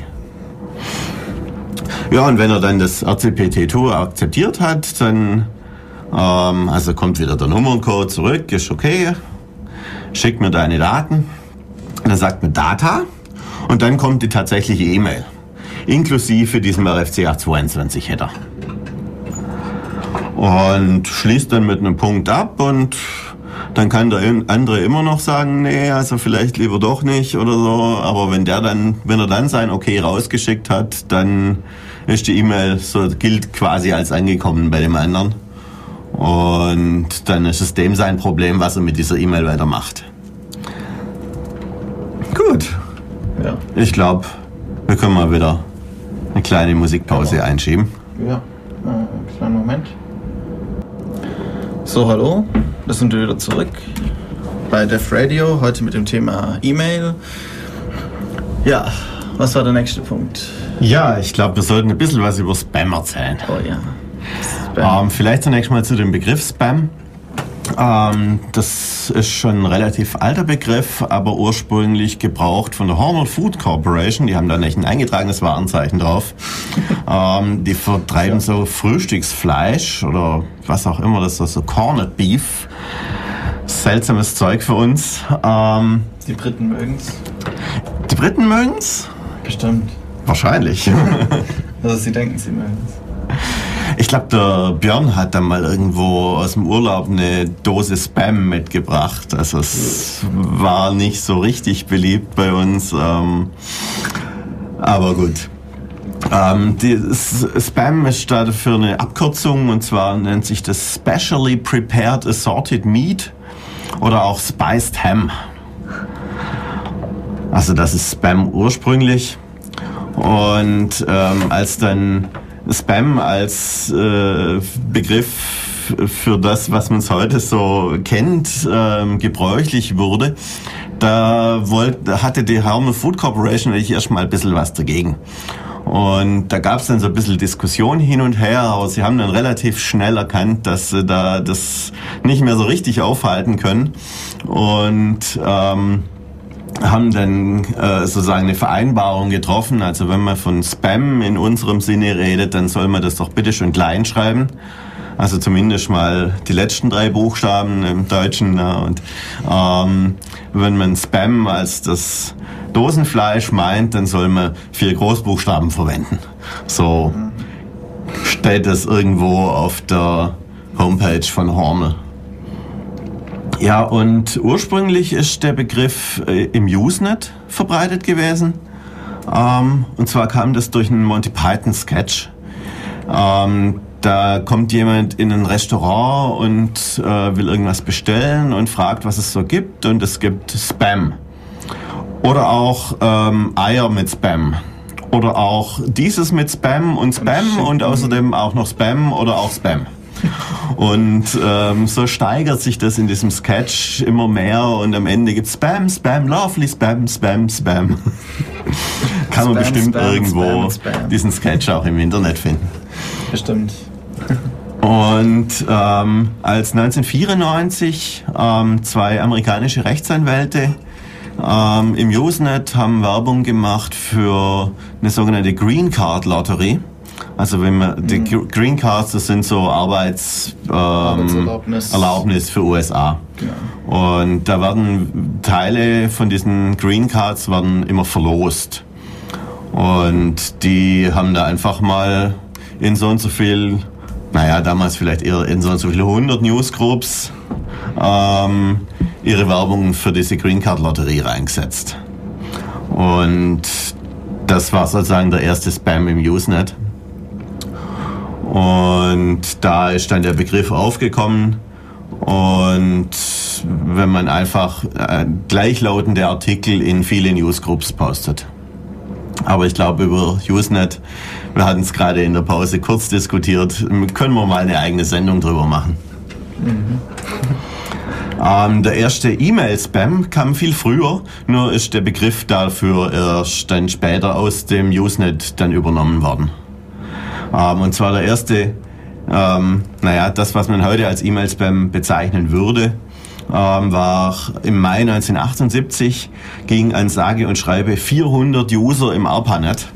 Ja, und wenn er dann das RCPT2 akzeptiert hat, dann ähm, also kommt wieder der Nummerncode zurück, ist okay, schickt mir deine Daten, dann sagt mir Data und dann kommt die tatsächliche E-Mail, inklusive diesem RFC 822 Header. Und schließt dann mit einem Punkt ab und dann kann der andere immer noch sagen, nee, also vielleicht lieber doch nicht oder so. Aber wenn der dann, wenn er dann sein Okay rausgeschickt hat, dann ist die E-Mail so gilt quasi als angekommen bei dem anderen. Und dann ist es dem sein Problem, was er mit dieser E-Mail weitermacht. Gut, Ja. ich glaube, wir können mal wieder eine kleine Musikpause Genau. einschieben. Ja. Äh, kleinen Moment. So, hallo. Da sind wir wieder zurück bei Def Radio. Heute mit dem Thema E-Mail. Ja, was war der nächste Punkt? Ja, ich glaube, wir sollten ein bisschen was über Spam erzählen. Oh ja. Spam. Ähm, vielleicht zunächst mal zu dem Begriff Spam. Ähm, das ist schon ein relativ alter Begriff, aber ursprünglich gebraucht von der Hormel Food Corporation. Die haben da nicht ein eingetragenes Warenzeichen drauf. [laughs] ähm, die vertreiben so Frühstücksfleisch oder was auch immer, das ist so Corned Beef. Seltsames Zeug für uns. Ähm, Die Briten mögen's. die Briten mögen's? Bestimmt. Wahrscheinlich. [laughs] Also sie denken, sie mögen's. Ich glaube, der Björn hat dann mal irgendwo aus dem Urlaub eine Dose Spam mitgebracht. Also es war nicht so richtig beliebt bei uns. Ähm, aber gut. Ähm, die, Spam ist dafür eine Abkürzung und zwar nennt sich das Specially Prepared Assorted Meat oder auch Spiced Ham. Also das ist Spam ursprünglich. Und ähm, als dann Spam als äh, Begriff für das, was man heute so kennt, ähm, gebräuchlich wurde, da wollte, hatte die Hermel Food Corporation eigentlich erstmal ein bisschen was dagegen. Und da gab es dann so ein bisschen Diskussion hin und her, aber sie haben dann relativ schnell erkannt, dass sie da das nicht mehr so richtig aufhalten können. Und ähm, haben dann äh, sozusagen eine Vereinbarung getroffen. Also wenn man von Spam in unserem Sinne redet, dann soll man das doch bitte schön klein schreiben. Also zumindest mal die letzten drei Buchstaben im Deutschen. Ja, und ähm, wenn man Spam als das Dosenfleisch meint, dann soll man vier Großbuchstaben verwenden. So steht das irgendwo auf der Homepage von Hormel. Ja, und ursprünglich ist der Begriff äh, im Usenet verbreitet gewesen. Ähm, und zwar kam das durch einen Monty Python Sketch. Ähm, da kommt jemand in ein Restaurant und äh, will irgendwas bestellen und fragt, was es so gibt. Und es gibt Spam. Oder auch ähm, Eier mit Spam. Oder auch dieses mit Spam und Spam und außerdem auch noch Spam oder auch Spam. Und ähm, so steigert sich das in diesem Sketch immer mehr und am Ende gibt Spam, Spam, Lovely, Spam, Spam, Spam. [laughs] Kann man Spam, bestimmt Spam, irgendwo Spam, diesen Sketch auch im Internet finden. Bestimmt. Und ähm, als 1994 ähm, zwei amerikanische Rechtsanwälte ähm, im Usenet haben Werbung gemacht für eine sogenannte Green Card Lotterie. Also wenn man die Gr- Green Cards, das sind so Arbeits, ähm, Arbeitserlaubnis. Erlaubnis für USA. Genau. Und da werden Teile von diesen Green Cards werden immer verlost. Und die haben da einfach mal in so und so viel, naja, damals vielleicht eher in so und so viele 100 Newsgroups ähm, ihre Werbung für diese Green Card Lotterie reingesetzt. Und das war sozusagen der erste Spam im Usenet. Und da ist dann der Begriff aufgekommen. Und wenn man einfach äh, gleichlautende Artikel in viele Newsgroups postet. Aber ich glaube, über Usenet, wir hatten es gerade in der Pause kurz diskutiert, können wir mal eine eigene Sendung drüber machen. [laughs] Ähm, der erste E-Mail-Spam kam viel früher, nur ist der Begriff dafür erst dann später aus dem Usenet dann übernommen worden. Ähm, und zwar der erste, ähm, naja, das, was man heute als E-Mail-Spam bezeichnen würde, ähm, war im Mai 1978, ging an sage und schreibe 400 User im ARPANET.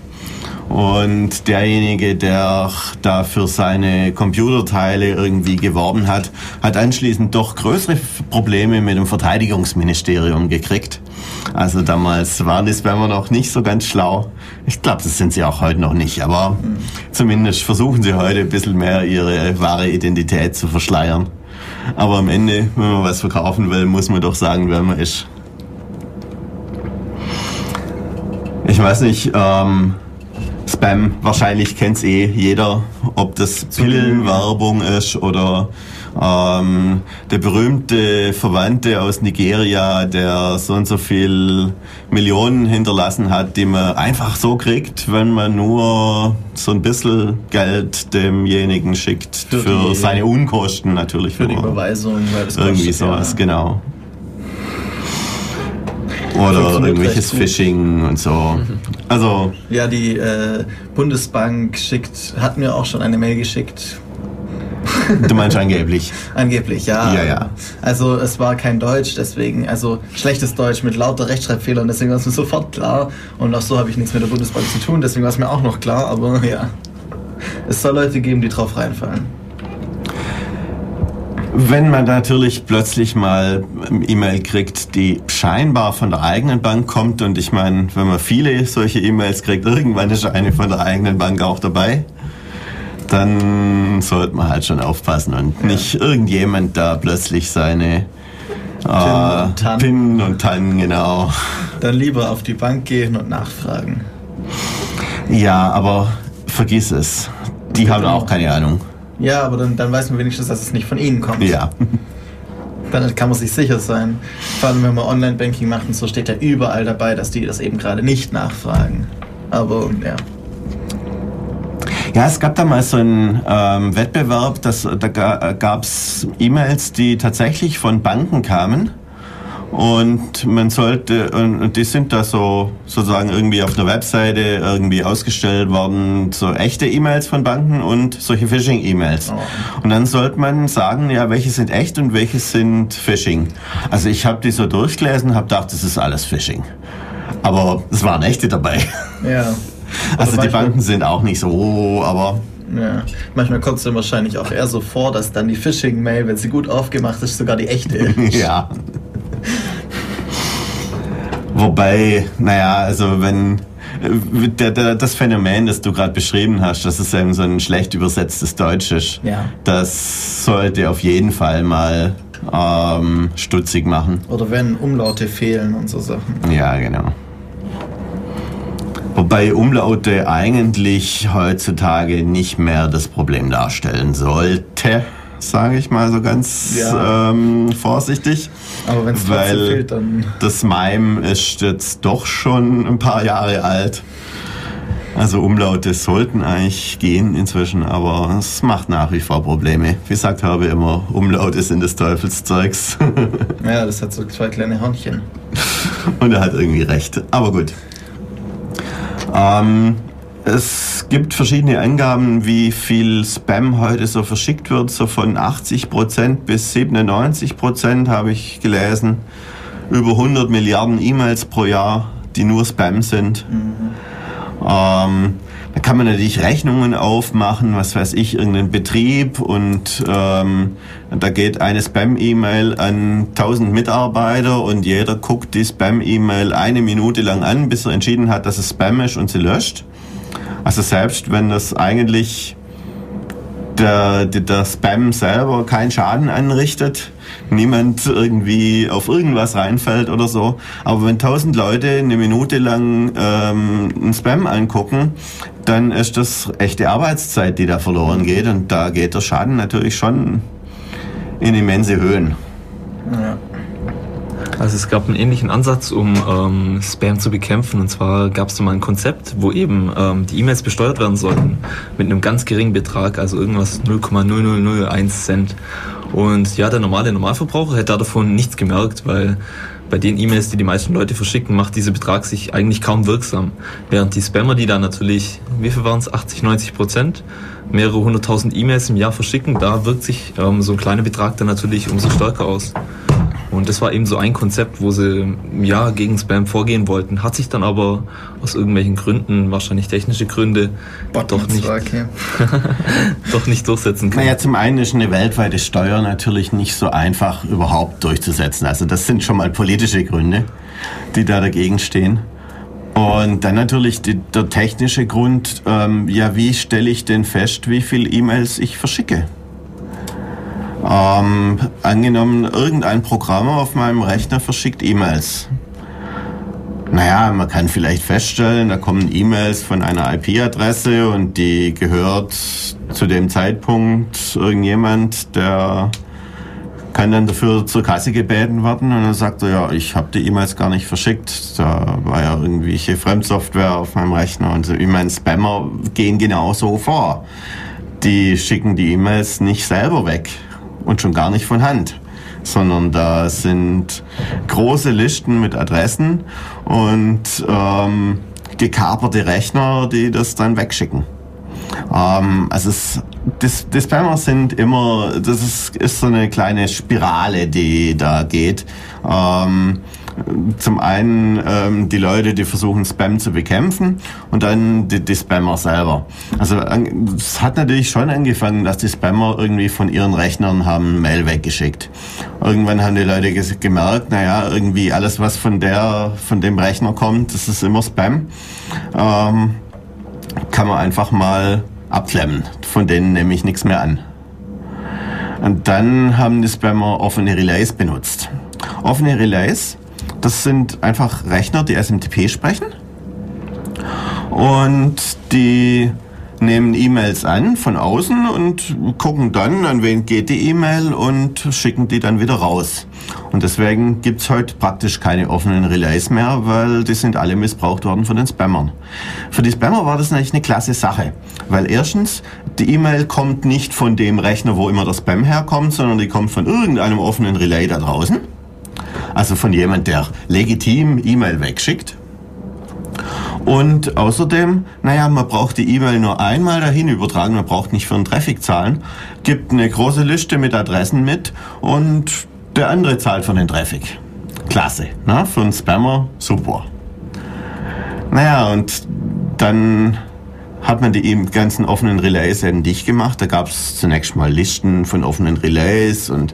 Und derjenige, der da für seine Computerteile irgendwie geworben hat, hat anschließend doch größere Probleme mit dem Verteidigungsministerium gekriegt. Also damals waren die Spammer noch nicht so ganz schlau. Ich glaube, das sind sie auch heute noch nicht, aber zumindest versuchen sie heute ein bisschen mehr ihre wahre Identität zu verschleiern. Aber am Ende, wenn man was verkaufen will, muss man doch sagen, wer man ist. Ich weiß nicht, ähm, Spam, wahrscheinlich kennt's eh jeder, ob das Pillenwerbung ist oder ähm, der berühmte Verwandte aus Nigeria, der so und so viel Millionen hinterlassen hat, die man einfach so kriegt, wenn man nur so ein bisschen Geld demjenigen schickt Für für die- seine Unkosten natürlich. Für die. Überweisung, weil das Irgendwie kostet sowas, ja. genau. Oder irgendwelches. Phishing und so. Also, Ja, die äh, Bundesbank schickt, hat mir auch schon eine Mail geschickt. du meinst angeblich. [laughs] Angeblich, ja. Ja, ja. Also es war kein Deutsch, deswegen, also schlechtes Deutsch mit lauter Rechtschreibfehlern, deswegen war es mir sofort klar. Und auch so habe ich nichts mit der Bundesbank zu tun, deswegen war es mir auch noch klar, aber [laughs] ja. Es soll Leute geben, die drauf reinfallen. Wenn man natürlich plötzlich mal E-Mail kriegt, die scheinbar von der eigenen Bank kommt, und ich meine, wenn man viele solche E-Mails kriegt, irgendwann ist eine von der eigenen Bank auch dabei, dann sollte man halt schon aufpassen und nicht irgendjemand da plötzlich seine äh, und Tan. PIN und TAN, genau. Dann lieber auf die Bank gehen und nachfragen. Ja, aber vergiss es. Die haben auch keine Ahnung. Ja, aber dann, dann weiß man wenigstens, dass es nicht von ihnen kommt. Ja. [laughs] Dann kann man sich sicher sein. Vor allem, wenn man Online-Banking macht und so steht ja überall dabei, dass die das eben gerade nicht nachfragen. Aber ja. Ja, es gab da mal so einen ähm, Wettbewerb, das, da ga, gab es E-Mails, die tatsächlich von Banken kamen Und man sollte, und die sind da so sozusagen irgendwie auf der Webseite irgendwie ausgestellt worden, so echte E-Mails von Banken und solche Phishing-E-Mails. Oh. Und dann sollte man sagen, ja, welche sind echt und welche sind Phishing. Also ich habe die so durchgelesen, habe gedacht, das ist alles Phishing. Aber es waren echte dabei. Ja. [laughs] Also die Banken sind auch nicht so, aber ja. Manchmal kommt es dann wahrscheinlich auch eher so vor, dass dann die Phishing-Mail, wenn sie gut aufgemacht ist, sogar die echte [laughs] ist. ja. Wobei, naja, also wenn äh, der, der, das Phänomen, das du gerade beschrieben hast, dass es eben so ein schlecht übersetztes Deutsch ist, ja. das sollte auf jeden Fall mal ähm, stutzig machen. Oder wenn Umlaute fehlen und so Sachen. Ja, genau. Wobei Umlaute eigentlich heutzutage nicht mehr das Problem darstellen sollte, sage ich mal so ganz ja. ähm, vorsichtig. Aber wenn es fehlt, dann... Das MIME ist jetzt doch schon ein paar Jahre alt. Also Umlaute sollten eigentlich gehen inzwischen, aber es macht nach wie vor Probleme. Wie sagt habe immer, Umlaute sind des Teufelszeugs. [laughs] ja, das hat so zwei kleine Hörnchen. Und er hat irgendwie recht. Aber gut. Ähm, es gibt verschiedene Angaben, wie viel Spam heute so verschickt wird. So von 80% bis 97% habe ich gelesen. Über 100 Milliarden E-Mails pro Jahr, die nur Spam sind. Mhm. Ähm, da kann man natürlich Rechnungen aufmachen, was weiß ich, irgendeinen Betrieb und ähm, da geht eine Spam-E-Mail an 1000 Mitarbeiter und jeder guckt die Spam-E-Mail eine Minute lang an, bis er entschieden hat, dass es Spam ist und sie löscht. Also selbst wenn das eigentlich der, der Spam selber keinen Schaden anrichtet, niemand irgendwie auf irgendwas reinfällt oder so. Aber wenn tausend Leute eine Minute lang ähm, einen Spam angucken, dann ist das echte Arbeitszeit, die da verloren geht. Und da geht der Schaden natürlich schon in immense Höhen. Ja. Also es gab einen ähnlichen Ansatz, um ähm, Spam zu bekämpfen. Und zwar gab es mal ein Konzept, wo eben ähm, die E-Mails besteuert werden sollten mit einem ganz geringen Betrag, also irgendwas 0,0001 Cent. Und ja, der normale Normalverbraucher hätte davon nichts gemerkt, weil bei den E-Mails, die die meisten Leute verschicken, macht dieser Betrag sich eigentlich kaum wirksam. Während die Spammer, die da natürlich, wie viel waren es, 80, 90 Prozent, mehrere hunderttausend E-Mails im Jahr verschicken, da wirkt sich ähm, so ein kleiner Betrag dann natürlich umso stärker aus. Und das war eben so ein Konzept, wo sie ja gegen Spam vorgehen wollten. Hat sich dann aber aus irgendwelchen Gründen, wahrscheinlich technische Gründe, doch nicht, [laughs] doch nicht durchsetzen können. Naja, zum einen ist eine weltweite Steuer natürlich nicht so einfach überhaupt durchzusetzen. Also das sind schon mal politische Gründe, die da dagegen stehen. Und dann natürlich die, der technische Grund, ähm, ja, wie stelle ich denn fest, wie viele E-Mails ich verschicke? Ähm, angenommen, irgendein Programm auf meinem Rechner verschickt E-Mails. Naja, man kann vielleicht feststellen, da kommen E-Mails von einer IP-Adresse und die gehört zu dem Zeitpunkt irgendjemand, der kann dann dafür zur Kasse gebeten werden und dann sagt er, ja, ich habe die E-Mails gar nicht verschickt. Da war ja irgendwelche Fremdsoftware auf meinem Rechner und so. Ich meine, Spammer gehen genauso vor. Die schicken die E-Mails nicht selber weg und schon gar nicht von Hand sondern da sind große Listen mit Adressen und ähm, gekaperte Rechner, die das dann wegschicken. Ähm, also es, das, die sind immer, das ist, ist so eine kleine Spirale, die da geht. Ähm, zum einen ähm, die Leute, die versuchen Spam zu bekämpfen und dann die, die Spammer selber. Also es hat natürlich schon angefangen, dass die Spammer irgendwie von ihren Rechnern haben Mail weggeschickt. Irgendwann haben die Leute gemerkt, naja, irgendwie alles, was von der, von dem Rechner kommt, das ist immer Spam. Ähm, kann man einfach mal abklemmen. Von denen nehme ich nichts mehr an. Und dann haben die Spammer offene Relays benutzt. Offene Relays das sind einfach Rechner, die SMTP sprechen. Und die nehmen E-Mails an von außen und gucken dann, an wen geht die E-Mail und schicken die dann wieder raus. Und deswegen gibt's heute praktisch keine offenen Relays mehr, weil die sind alle missbraucht worden von den Spammern. Für die Spammer war das natürlich eine klasse Sache, weil erstens, die E-Mail kommt nicht von dem Rechner, wo immer der Spam herkommt, sondern die kommt von irgendeinem offenen Relay da draußen. Also von jemand, der legitim E-Mail wegschickt. Und außerdem, naja, man braucht die E-Mail nur einmal dahin übertragen, man braucht nicht für den Traffic zahlen, gibt eine große Liste mit Adressen mit und der andere zahlt für den Traffic. Klasse, ne? für einen Spammer super. Naja, und dann hat man die ganzen offenen Relays eben dicht gemacht. Da gab es zunächst mal Listen von offenen Relays und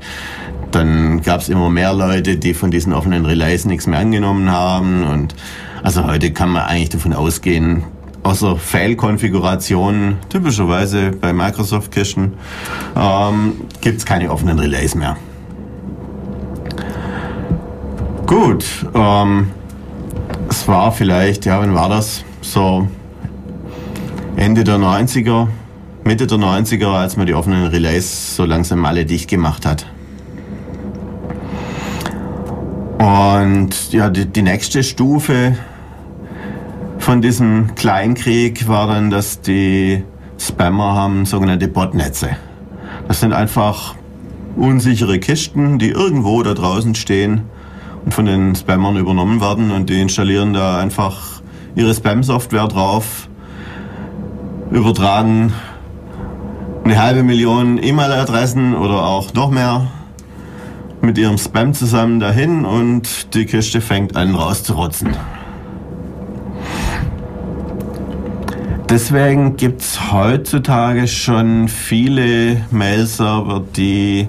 dann gab es immer mehr Leute, die von diesen offenen Relays nichts mehr angenommen haben. Und also heute kann man eigentlich davon ausgehen, außer Fail-Konfigurationen, typischerweise bei Microsoft-Cachen, ähm, gibt es keine offenen Relays mehr. Gut, ähm, es war vielleicht, ja, wann war das? So Ende der 90er, Mitte der 90er, als man die offenen Relays so langsam alle dicht gemacht hat. Und ja, die, die nächste Stufe von diesem Kleinkrieg war dann, dass die Spammer haben sogenannte Botnetze. Das sind einfach unsichere Kisten, die irgendwo da draußen stehen und von den Spammern übernommen werden und die installieren da einfach ihre Spam-Software drauf, übertragen eine halbe Million E-Mail-Adressen oder auch noch mehr mit ihrem Spam zusammen dahin und die Kiste fängt an rauszurotzen. Deswegen gibt es heutzutage schon viele Mail-Server, die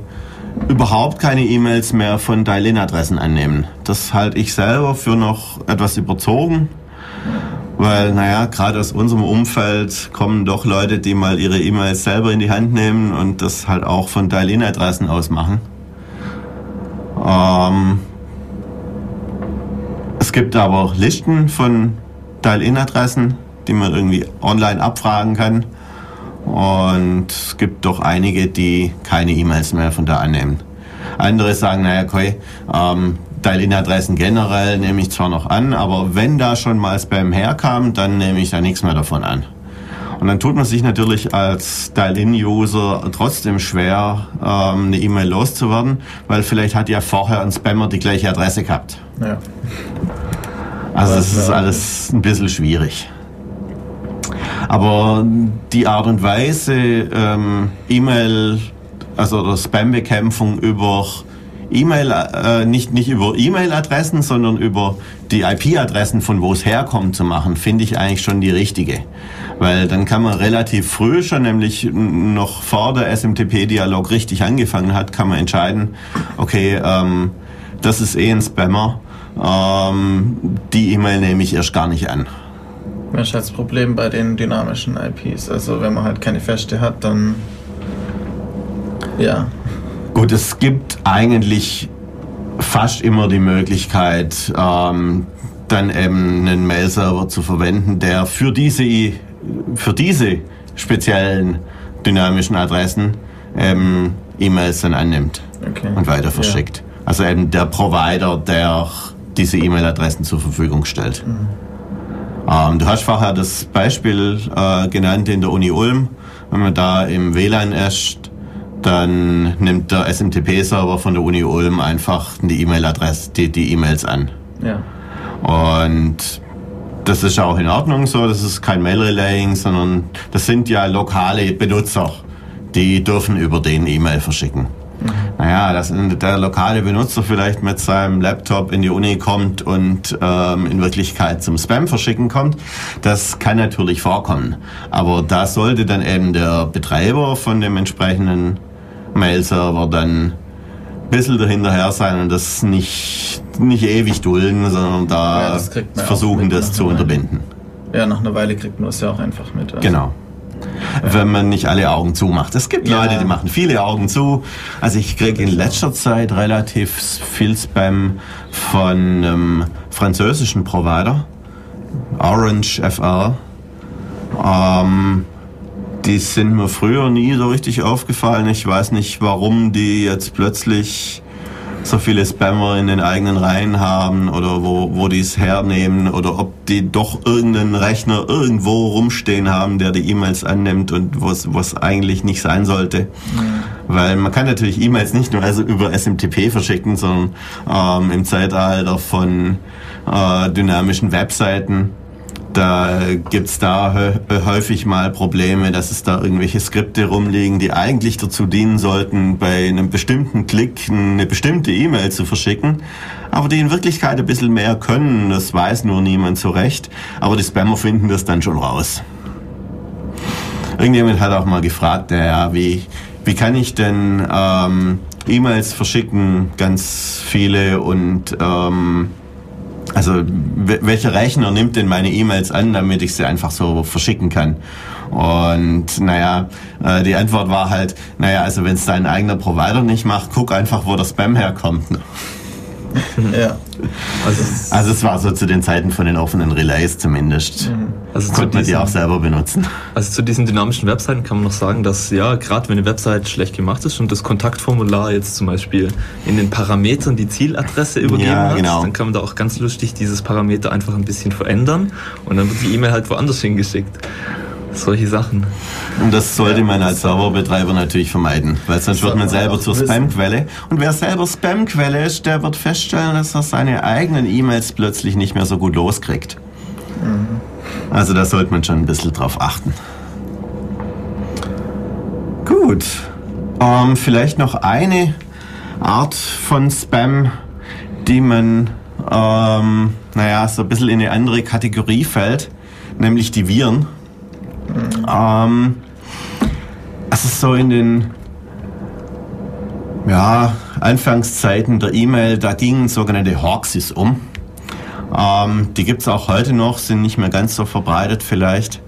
überhaupt keine E-Mails mehr von Dial-In-Adressen annehmen. Das halte ich selber für noch etwas überzogen, weil, naja, gerade aus unserem Umfeld kommen doch Leute, die mal ihre E-Mails selber in die Hand nehmen und das halt auch von Dial-In-Adressen aus machen. Ähm, es gibt aber Listen von Dial-In-Adressen, die man irgendwie online abfragen kann. Und es gibt doch einige, die keine E-Mails mehr von da annehmen. Andere sagen, naja, okay, ähm, Dial-In-Adressen generell nehme ich zwar noch an, aber wenn da schon mal Spam herkam, dann nehme ich da nichts mehr davon an. Und dann tut man sich natürlich als Dial-In-User trotzdem schwer, ähm, eine E-Mail loszuwerden, weil vielleicht hat ja vorher ein Spammer die gleiche Adresse gehabt. Ja. Also es ist alles ein bisschen schwierig. Aber die Art und Weise, ähm, E-Mail, also Spam-Bekämpfung über E-Mail, äh, nicht, nicht über E-Mail-Adressen, sondern über die IP-Adressen, von wo es herkommt, zu machen, finde ich eigentlich schon die richtige. Weil dann kann man relativ früh schon, nämlich noch vor der SMTP-Dialog richtig angefangen hat, kann man entscheiden, okay, ähm, das ist eh ein Spammer, ähm, die E-Mail nehme ich erst gar nicht an. Das ist das Problem bei den dynamischen IPs. Also wenn man halt keine feste hat, dann ja, Gut, es gibt eigentlich fast immer die Möglichkeit, ähm, dann eben einen Mail-Server zu verwenden, der für diese, für diese speziellen dynamischen Adressen ähm, E-Mails dann annimmt okay. und weiter verschickt. Ja. Also eben der Provider, der diese E-Mail-Adressen zur Verfügung stellt. Mhm. Ähm, du hast vorher das Beispiel äh, genannt in der Uni Ulm, wenn man da im WLAN ist, dann nimmt der SMTP-Server von der Uni Ulm einfach die E-Mail-Adresse, die, die E-Mails an. Ja. Und das ist auch in Ordnung so, das ist kein Mail-Relaying, sondern das sind ja lokale Benutzer, die dürfen über den E-Mail verschicken. Mhm. Naja, dass der lokale Benutzer vielleicht mit seinem Laptop in die Uni kommt und ähm, in Wirklichkeit zum Spam verschicken kommt, das kann natürlich vorkommen. Aber da sollte dann eben der Betreiber von dem entsprechenden Mail-Server dann bisschen dahinterher sein und das nicht, nicht ewig dulden, sondern da ja, das versuchen, das zu unterbinden. Ja, nach einer Weile kriegt man das ja auch einfach mit. Also. Genau. Ja. Wenn man nicht alle Augen zumacht. Es gibt ja. Leute, die machen viele Augen zu. Also ich kriege in letzter Zeit relativ viel Spam von einem französischen Provider, Orange FR. Ähm, die sind mir früher nie so richtig aufgefallen. Ich weiß nicht, warum die jetzt plötzlich so viele Spammer in den eigenen Reihen haben oder wo, wo die es hernehmen oder ob die doch irgendeinen Rechner irgendwo rumstehen haben, der die E-Mails annimmt und was eigentlich nicht sein sollte. Mhm. Weil man kann natürlich E-Mails nicht nur also über SMTP verschicken, sondern ähm, im Zeitalter von äh, dynamischen Webseiten da gibt's da häufig mal Probleme, dass es da irgendwelche Skripte rumliegen, die eigentlich dazu dienen sollten, bei einem bestimmten Klick eine bestimmte E-Mail zu verschicken, aber die in Wirklichkeit ein bisschen mehr können. Das weiß nur niemand so recht, aber die Spammer finden das dann schon raus. Irgendjemand hat auch mal gefragt, naja, wie, wie kann ich denn ähm, E-Mails verschicken, ganz viele und ähm, also welcher Rechner nimmt denn meine E-Mails an, damit ich sie einfach so verschicken kann? Und naja, äh, die Antwort war halt, naja, also wenn es dein eigener Provider nicht macht, guck einfach, wo der Spam herkommt. Ne? ja. Also, also es war so zu den Zeiten von den offenen Relays zumindest. Mhm. Also Konnte man die auch selber benutzen. Also zu diesen dynamischen Webseiten kann man noch sagen, dass ja, gerade wenn eine Website schlecht gemacht ist und das Kontaktformular jetzt zum Beispiel in den Parametern die Zieladresse übergeben ja, hat, genau. dann kann man da auch ganz lustig dieses Parameter einfach ein bisschen verändern und dann wird die E-Mail halt woanders hingeschickt solche Sachen. Und das sollte man als Serverbetreiber natürlich vermeiden, weil sonst wird man selber zur Spamquelle. Und wer selber Spamquelle ist, der wird feststellen, dass er seine eigenen E-Mails plötzlich nicht mehr so gut loskriegt. Mhm. Also da sollte man schon ein bisschen drauf achten. Gut. Ähm, vielleicht noch eine Art von Spam, die man, ähm, naja, so ein bisschen in eine andere Kategorie fällt, nämlich die Viren. Ähm, also so in den ja, Anfangszeiten der E-Mail, da gingen sogenannte Hawksis um. Ähm, die gibt es auch heute noch, sind nicht mehr ganz so verbreitet vielleicht.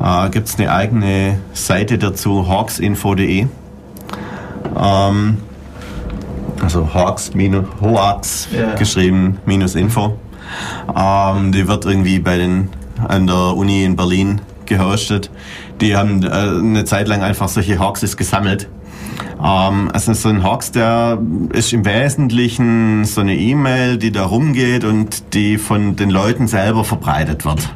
Äh, gibt es eine eigene Seite dazu, hawksinfo.de. Ähm, also Hawks, Hoax ja. geschrieben, minus Info. Ähm, die wird irgendwie bei den, an der Uni in Berlin gehostet. Die haben äh, eine Zeit lang einfach solche Hawks gesammelt. Ähm, also so ein Hawks, der ist im Wesentlichen so eine E-Mail, die da rumgeht und die von den Leuten selber verbreitet wird.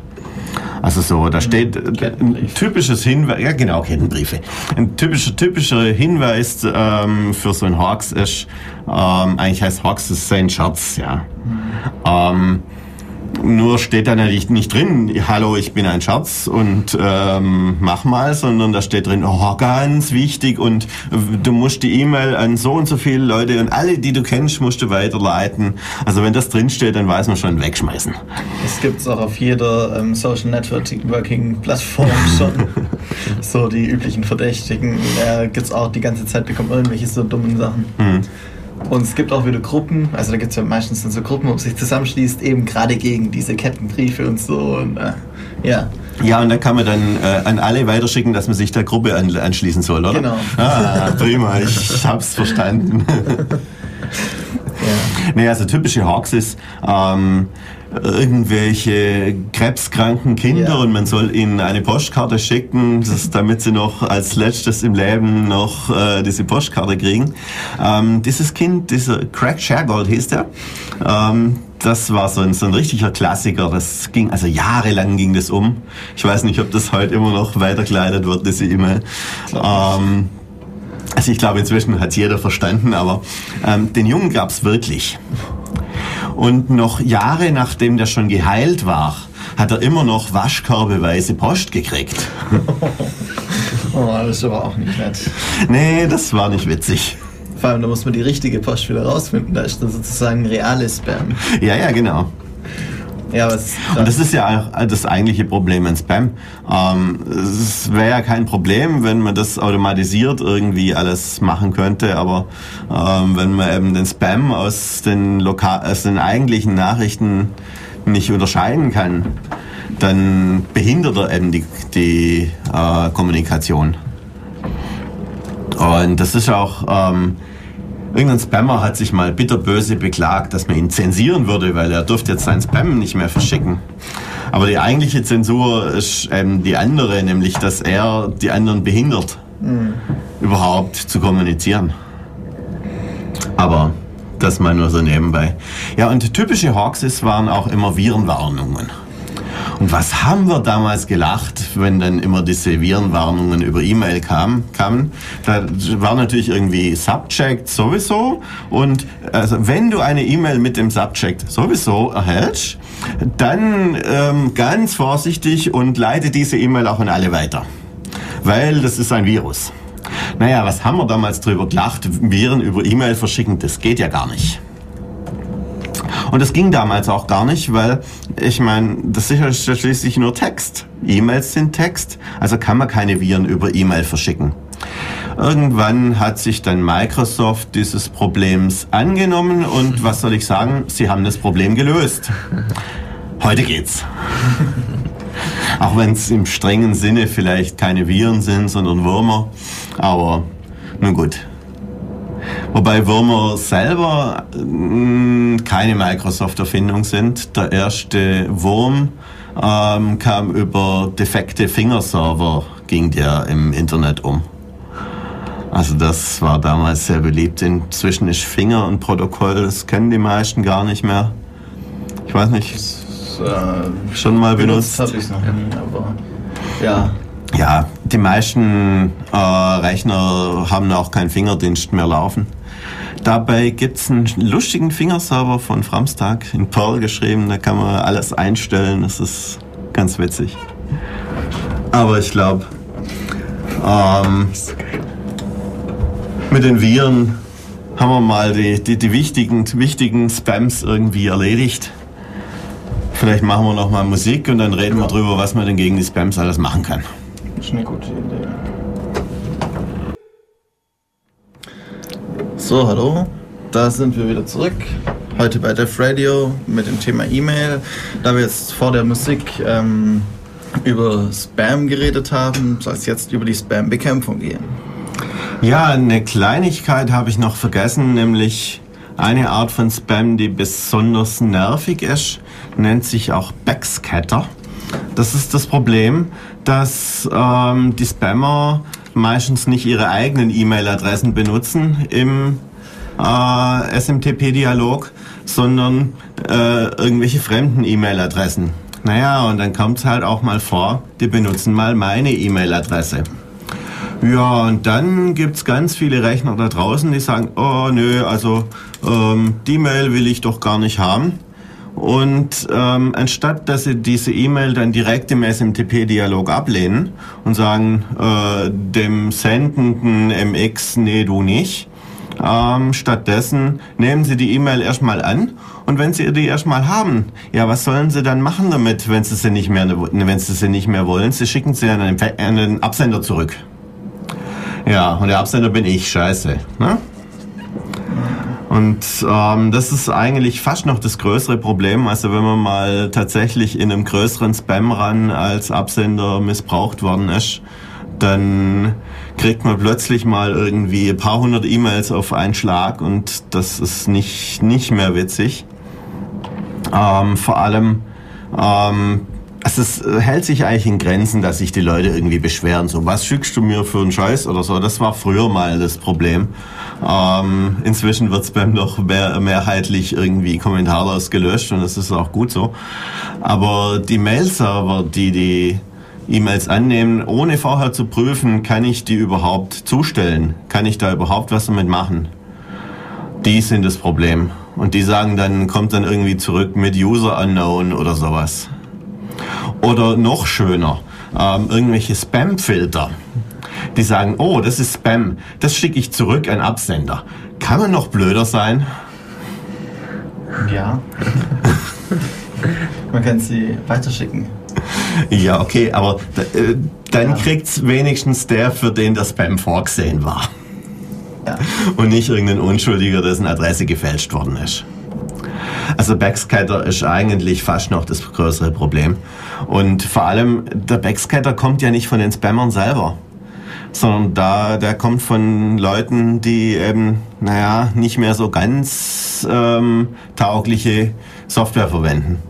Also so, da steht ein typisches Hinweis, ja genau, Kettenbriefe. Ein typischer, typischer Hinweis ähm, für so ein Hawks ist, ähm, eigentlich heißt Hawks ist sein Scherz, ja. Mhm. Ähm, nur steht da natürlich nicht drin, hallo, ich bin ein Schatz und ähm, mach mal, sondern da steht drin, oh, ganz wichtig und du musst die E-Mail an so und so viele Leute und alle, die du kennst, musst du weiterleiten. Also wenn das drin steht, dann weiß man schon, wegschmeißen. Das gibt es auch auf jeder ähm, Social Networking Plattform [laughs] schon. so die üblichen Verdächtigen äh, gibt es auch die ganze Zeit, bekommen irgendwelche so dummen Sachen. Hm. Und es gibt auch wieder Gruppen, also da gibt es ja meistens dann so Gruppen, wo man sich zusammenschließt, eben gerade gegen diese Kettenbriefe und so. Und, äh, ja. Ja, und dann kann man dann äh, an alle weiterschicken, dass man sich der Gruppe an, anschließen soll, oder? Genau. Ah, prima, ich hab's verstanden. [laughs] ja. Nee, also typische Hawks ist, ähm, irgendwelche krebskranken Kinder ja. und man soll ihnen eine Postkarte schicken, das, [laughs] damit sie noch als letztes im Leben noch äh, diese Postkarte kriegen. Ähm, dieses Kind, dieser Craig Shergold hieß der, ähm, das war so ein, so ein richtiger Klassiker. Das ging, also jahrelang ging das um. Ich weiß nicht, ob das heute immer noch weitergeleitet wird, diese E-Mail. Ähm, also ich glaube, inzwischen hat jeder verstanden, aber ähm, den Jungen gab's wirklich. Und noch Jahre nachdem der schon geheilt war, hat er immer noch waschkörbeweise Post gekriegt. [laughs] oh, das ist aber auch nicht nett. Nee, das war nicht witzig. Vor allem, da muss man die richtige Post wieder rausfinden. Da ist dann sozusagen reales Spam. Ja, ja, genau. Ja, was Und das ist ja auch das eigentliche Problem in Spam. Ähm, es wäre ja kein Problem, wenn man das automatisiert irgendwie alles machen könnte, aber ähm, wenn man eben den Spam aus den, Loka aus den eigentlichen Nachrichten nicht unterscheiden kann, dann behindert er eben die, die äh, Kommunikation. Und das ist auch ähm, Irgendein Spammer hat sich mal bitterböse beklagt, dass man ihn zensieren würde, weil er dürfte jetzt seinen Spam nicht mehr verschicken. Aber die eigentliche Zensur ist ähm, die andere, nämlich dass er die anderen behindert, mhm. überhaupt zu kommunizieren. Aber das mal nur so nebenbei. Ja, und typische Hawkses waren auch immer Virenwarnungen. Und was haben wir damals gelacht, wenn dann immer diese Virenwarnungen über E-Mail kamen, kamen? Da war natürlich irgendwie Subject sowieso. Und also wenn du eine E-Mail mit dem Subject sowieso erhältst, dann ähm, ganz vorsichtig und leite diese E-Mail auch an alle weiter. Weil das ist ein Virus. Naja, was haben wir damals drüber gelacht? Viren über E-Mail verschicken, das geht ja gar nicht. Und das ging damals auch gar nicht, weil ich meine, das ist ja schließlich nur Text. E-Mails sind Text, also kann man keine Viren über E-Mail verschicken. Irgendwann hat sich dann Microsoft dieses Problems angenommen und [laughs] was soll ich sagen, sie haben das Problem gelöst. Heute geht's. [laughs] Auch wenn es im strengen Sinne vielleicht keine Viren sind, sondern Würmer. Aber nun gut. Wobei Würmer selber mh, mm, keine Microsoft-Erfindung sind. Der erste Wurm ähm, kam über defekte Fingerserver, ging der im Internet um. Also das war damals sehr beliebt. Inzwischen ist Finger und Protokoll, das kennen die meisten gar nicht mehr. Ich weiß nicht. Das, äh, schon mal benutzt. benutzt habe ich noch nie, aber ja. Ja, die meisten äh, Rechner haben auch keinen Fingerdienst mehr laufen. Dabei gibt es einen lustigen Fingerserver von Framstag in Perl geschrieben. Da kann man alles einstellen. Das ist ganz witzig. Aber ich glaube, ähm, mit den Viren haben wir mal die, die, die wichtigen, wichtigen Spams irgendwie erledigt. Vielleicht machen wir noch mal Musik und dann reden wir drüber, was man denn gegen die Spams alles machen kann. Das ist eine gute Idee. So, hallo. Da sind wir wieder zurück. Heute bei Def Radio mit dem Thema E-Mail. Da wir jetzt vor der Musik ähm, über Spam geredet haben, soll es jetzt über die Spam-Bekämpfung gehen. Ja, eine Kleinigkeit habe ich noch vergessen, nämlich eine Art von Spam, die besonders nervig ist, nennt sich auch Backscatter. Das ist das Problem, dass ähm, die Spammer meistens nicht ihre eigenen E-Mail-Adressen benutzen im äh, SMTP-Dialog, sondern äh, irgendwelche fremden E-Mail-Adressen. Naja, und dann kommt es halt auch mal vor, die benutzen mal meine E-Mail-Adresse. Ja, und dann gibt es ganz viele Rechner da draußen, die sagen, oh nö, also ähm, die Mail will ich doch gar nicht haben. Und ähm, anstatt dass sie diese E-Mail dann direkt im SMTP-Dialog ablehnen und sagen äh, dem sendenden MX, nee, du nicht, ähm, stattdessen nehmen Sie die E-Mail erstmal an und wenn Sie die erstmal haben, ja, was sollen Sie dann machen damit, wenn Sie sie nicht mehr, wenn Sie sie nicht mehr wollen? Sie schicken sie an den Absender zurück. Ja, und der Absender bin ich, scheiße. Ne? Und ähm, das ist eigentlich fast noch das größere Problem. Also wenn man mal tatsächlich in einem größeren Spam-Run als Absender missbraucht worden ist, dann kriegt man plötzlich mal irgendwie ein paar hundert E-Mails auf einen Schlag und das ist nicht, nicht mehr witzig. Ähm, vor allem, ähm, also es hält sich eigentlich in Grenzen, dass sich die Leute irgendwie beschweren. So, was schickst du mir für einen Scheiß oder so? Das war früher mal das Problem. Ähm, inzwischen wird Spam doch mehr, mehrheitlich irgendwie kommentarlos gelöscht und das ist auch gut so. Aber die Mail-Server, die die E-Mails annehmen, ohne vorher zu prüfen, kann ich die überhaupt zustellen? Kann ich da überhaupt was damit machen? Die sind das Problem. Und die sagen dann, kommt dann irgendwie zurück mit User Unknown oder sowas. Oder noch schöner, ähm, irgendwelche Spam-Filter die sagen, oh, das ist Spam, das schicke ich zurück an Absender. Kann man noch blöder sein? Ja. [laughs] man kann sie weiterschicken. Ja, okay, aber äh, dann ja. kriegt's wenigstens der, für den der Spam vorgesehen war. Ja. Und nicht irgendein Unschuldiger, dessen Adresse gefälscht worden ist. Also Backscatter ist eigentlich fast noch das größere Problem. Und vor allem, der Backscatter kommt ja nicht von den Spammern selber sondern da, der kommt von Leuten, die eben, naja, nicht mehr so ganz ähm, taugliche Software verwenden.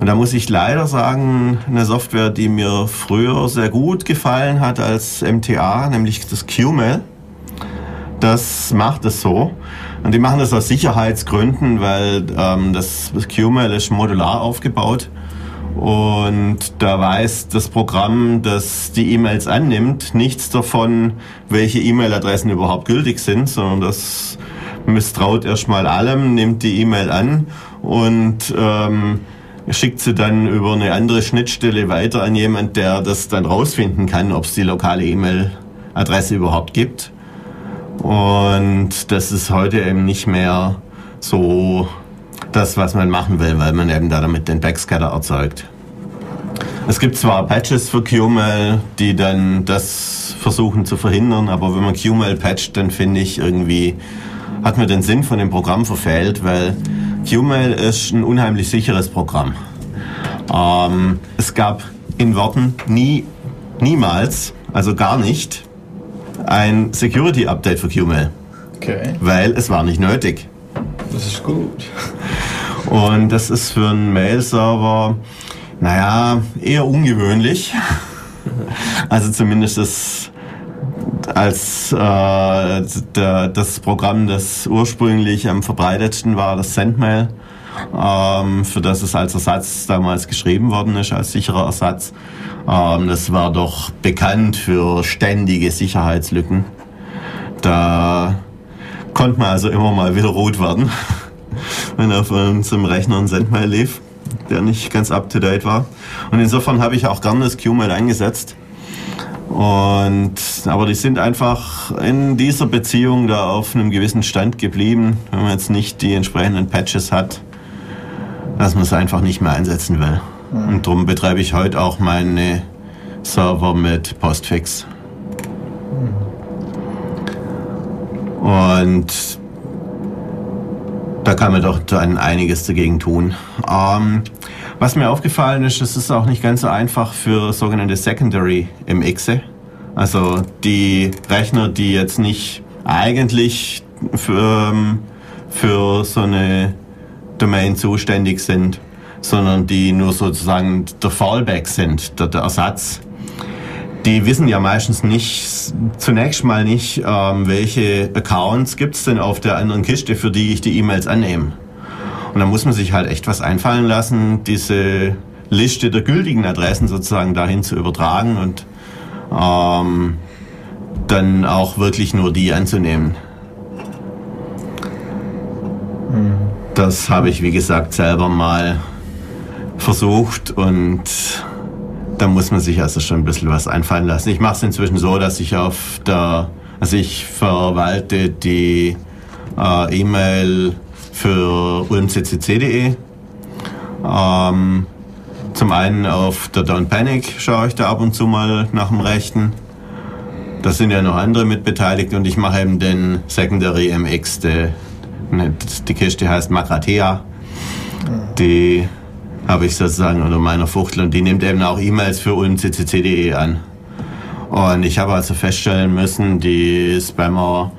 Und da muss ich leider sagen, eine Software, die mir früher sehr gut gefallen hat als MTA, nämlich das QMail, das macht es so. Und die machen das aus Sicherheitsgründen, weil ähm, das, das QMail ist modular aufgebaut Und da weiß das Programm, das die E-Mails annimmt, nichts davon, welche E-Mail-Adressen überhaupt gültig sind, sondern das misstraut erstmal allem, nimmt die E-Mail an und ähm, schickt sie dann über eine andere Schnittstelle weiter an jemand, der das dann rausfinden kann, ob es die lokale E-Mail-Adresse überhaupt gibt. Und das ist heute eben nicht mehr so das, was man machen will, weil man eben da damit den Backscatter erzeugt. Es gibt zwar Patches für QML, die dann das versuchen zu verhindern, aber wenn man QML patcht, dann finde ich irgendwie, hat man den Sinn von dem Programm verfehlt, weil QML ist ein unheimlich sicheres Programm. Ähm, es gab in Worten nie, niemals, also gar nicht, ein Security Update für QML. Okay. Weil es war nicht nötig. Das ist gut. Und das ist für einen Mail-Server, naja, eher ungewöhnlich. Also zumindest das, als äh, der, das Programm, das ursprünglich am verbreitetsten war, das Sendmail, ähm, für das es als Ersatz damals geschrieben worden ist, als sicherer Ersatz. Ähm, das war doch bekannt für ständige Sicherheitslücken. Da konnte man also immer mal wieder rot werden, [laughs] wenn auf unserem Rechner ein Sendmail lief, der nicht ganz up-to-date war. Und insofern habe ich auch gerne das QMail eingesetzt. Und, aber die sind einfach in dieser Beziehung da auf einem gewissen Stand geblieben, wenn man jetzt nicht die entsprechenden Patches hat, dass man es einfach nicht mehr einsetzen will. Und darum betreibe ich heute auch meine Server mit Postfix. Und da kann man doch dann einiges dagegen tun. Ähm, was mir aufgefallen ist, es ist auch nicht ganz so einfach für sogenannte Secondary MXe. Also die Rechner, die jetzt nicht eigentlich für, ähm, für so eine Domain zuständig sind, sondern die nur sozusagen der Fallback sind, der, der Ersatz. Die wissen ja meistens nicht, zunächst mal nicht, ähm, welche Accounts gibt's denn auf der anderen Kiste, für die ich die E-Mails annehme. Und da muss man sich halt echt was einfallen lassen, diese Liste der gültigen Adressen sozusagen dahin zu übertragen und ähm, dann auch wirklich nur die anzunehmen. Das habe ich, wie gesagt, selber mal versucht und da muss man sich also schon ein bisschen was einfallen lassen. Ich mache es inzwischen so, dass ich auf der, also ich verwalte die äh, E-Mail für ulmccc.de. Ähm, zum einen auf der Don't Panic schaue ich da ab und zu mal nach dem Rechten. Da sind ja noch andere mit beteiligt und ich mache eben den Secondary MX, die, die Kiste heißt Makratea. Die habe ich sozusagen unter meiner Fuchtel und die nimmt eben auch E-Mails für ulmccc.de an. Und ich habe also feststellen müssen, die Spammer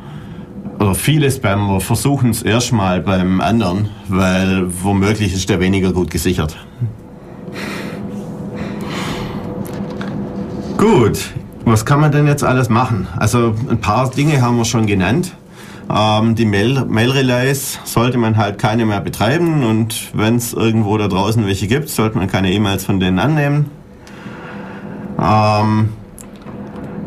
oder viele Spammer versuchen es erstmal beim anderen, weil womöglich ist der weniger gut gesichert. Gut, was kann man denn jetzt alles machen? Also ein paar Dinge haben wir schon genannt. Ähm, die Mail-Relays Mail sollte man halt keine mehr betreiben und wenn es irgendwo da draußen welche gibt, sollte man keine E-Mails von denen annehmen. Ähm,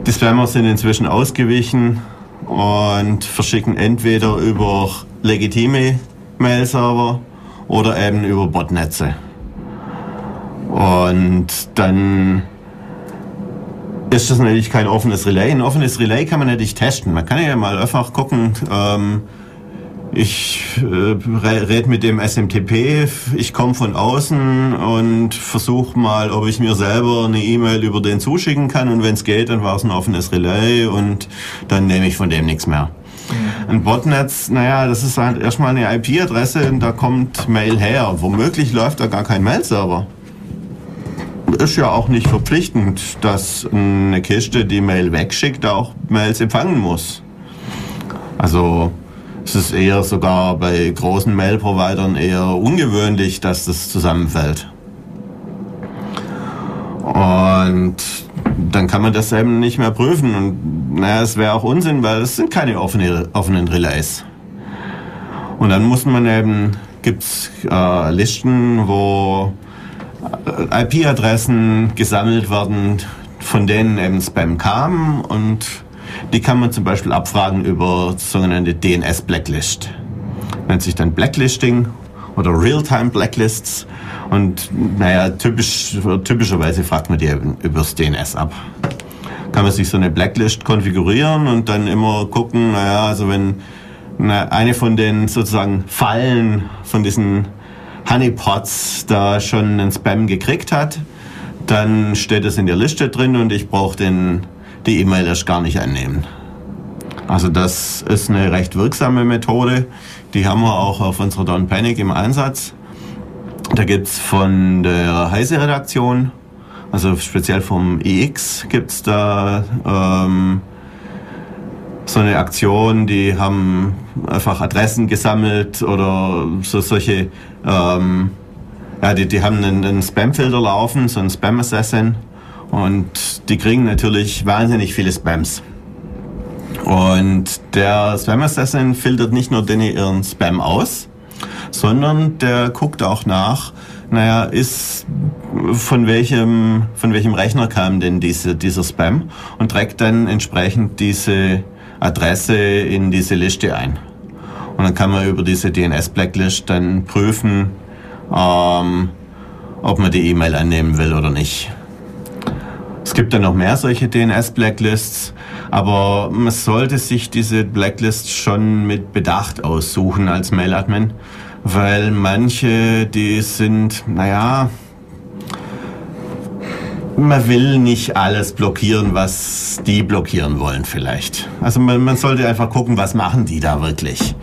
die Spammer sind inzwischen ausgewichen und verschicken entweder über legitime Mail-Server oder eben über Botnetze. Und dann ist das natürlich kein offenes Relay. Ein offenes Relay kann man natürlich testen. Man kann ja mal einfach gucken, ähm, ich äh, rede mit dem SMTP, ich komme von außen und versuche mal, ob ich mir selber eine E-Mail über den zuschicken kann und wenn es geht, dann war es ein offenes Relay und dann nehme ich von dem nichts mehr. Ein Botnetz, naja, das ist halt erstmal eine IP-Adresse und da kommt Mail her. Womöglich läuft da gar kein Mail-Server ist ja auch nicht verpflichtend, dass eine Kiste, die Mail wegschickt, auch Mails empfangen muss. Also es ist eher sogar bei großen Mail-Providern eher ungewöhnlich, dass das zusammenfällt. Und dann kann man das eben nicht mehr prüfen. Und naja, es wäre auch Unsinn, weil es sind keine offene, offenen Relays. Und dann muss man eben, gibt es äh, Listen, wo IP-Adressen gesammelt werden, von denen eben Spam kam und die kann man zum Beispiel abfragen über sogenannte DNS-Blacklist. Nennt sich dann Blacklisting oder Real-Time Blacklists. Und naja, typisch, typischerweise fragt man die eben übers DNS ab. Kann man sich so eine Blacklist konfigurieren und dann immer gucken, naja, also wenn eine von den sozusagen Fallen von diesen Honeypots da schon einen Spam gekriegt hat, dann steht es in der Liste drin und ich brauche den die E-Mail erst gar nicht annehmen. Also das ist eine recht wirksame Methode. Die haben wir auch auf unserer Don't Panic im Einsatz. Da gibt's von der Heise-Redaktion, also speziell vom EX, gibt's da ähm, so eine Aktion, die haben einfach Adressen gesammelt oder so solche, ähm, ja, die, die haben einen, einen Spam-Filter laufen, so einen Spam-Assassin und die kriegen natürlich wahnsinnig viele Spams. Und der Spam Assassin filtert nicht nur den ihren Spam aus, sondern der guckt auch nach, naja, ist von welchem, von welchem Rechner kam denn diese, dieser Spam und trägt dann entsprechend diese Adresse in diese Liste ein. Und dann kann man über diese DNS-Blacklist dann prüfen, ähm, ob man die E-Mail annehmen will oder nicht. Es gibt dann noch mehr solche DNS-Blacklists, aber man sollte sich diese Blacklist schon mit Bedacht aussuchen als Mail-Admin, weil manche, die sind, naja, man will nicht alles blockieren, was die blockieren wollen vielleicht. Also man, man sollte einfach gucken, was machen die da wirklich.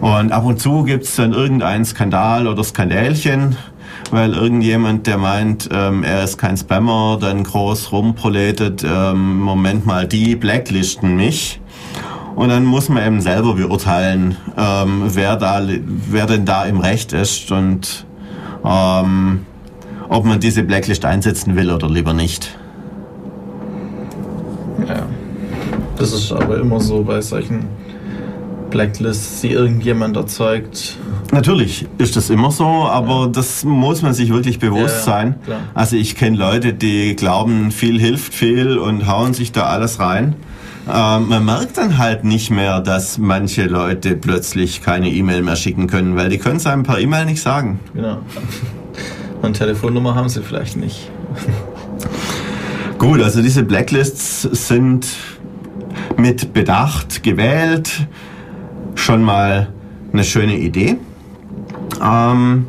Und ab und zu gibt es dann irgendeinen Skandal oder Skandälchen, weil irgendjemand, der meint, ähm, er ist kein Spammer, dann groß rumproletet, ähm, Moment mal, die blacklisten mich. Und dann muss man eben selber beurteilen, ähm, wer, da, wer denn da im Recht ist und ähm, ob man diese Blacklist einsetzen will oder lieber nicht. Ja, das ist aber immer so bei solchen Blacklists, die irgendjemand erzeugt. Natürlich ist das immer so, aber ja. das muss man sich wirklich bewusst ja, sein. Klar. Also ich kenne Leute, die glauben, viel hilft viel und hauen sich da alles rein. Ähm, man merkt dann halt nicht mehr, dass manche Leute plötzlich keine E-Mail mehr schicken können, weil die können es einem per E-Mail nicht sagen. Genau. Und Telefonnummer haben sie vielleicht nicht. [laughs] Gut, also diese Blacklists sind mit Bedacht gewählt. Schon mal eine schöne Idee. Ähm,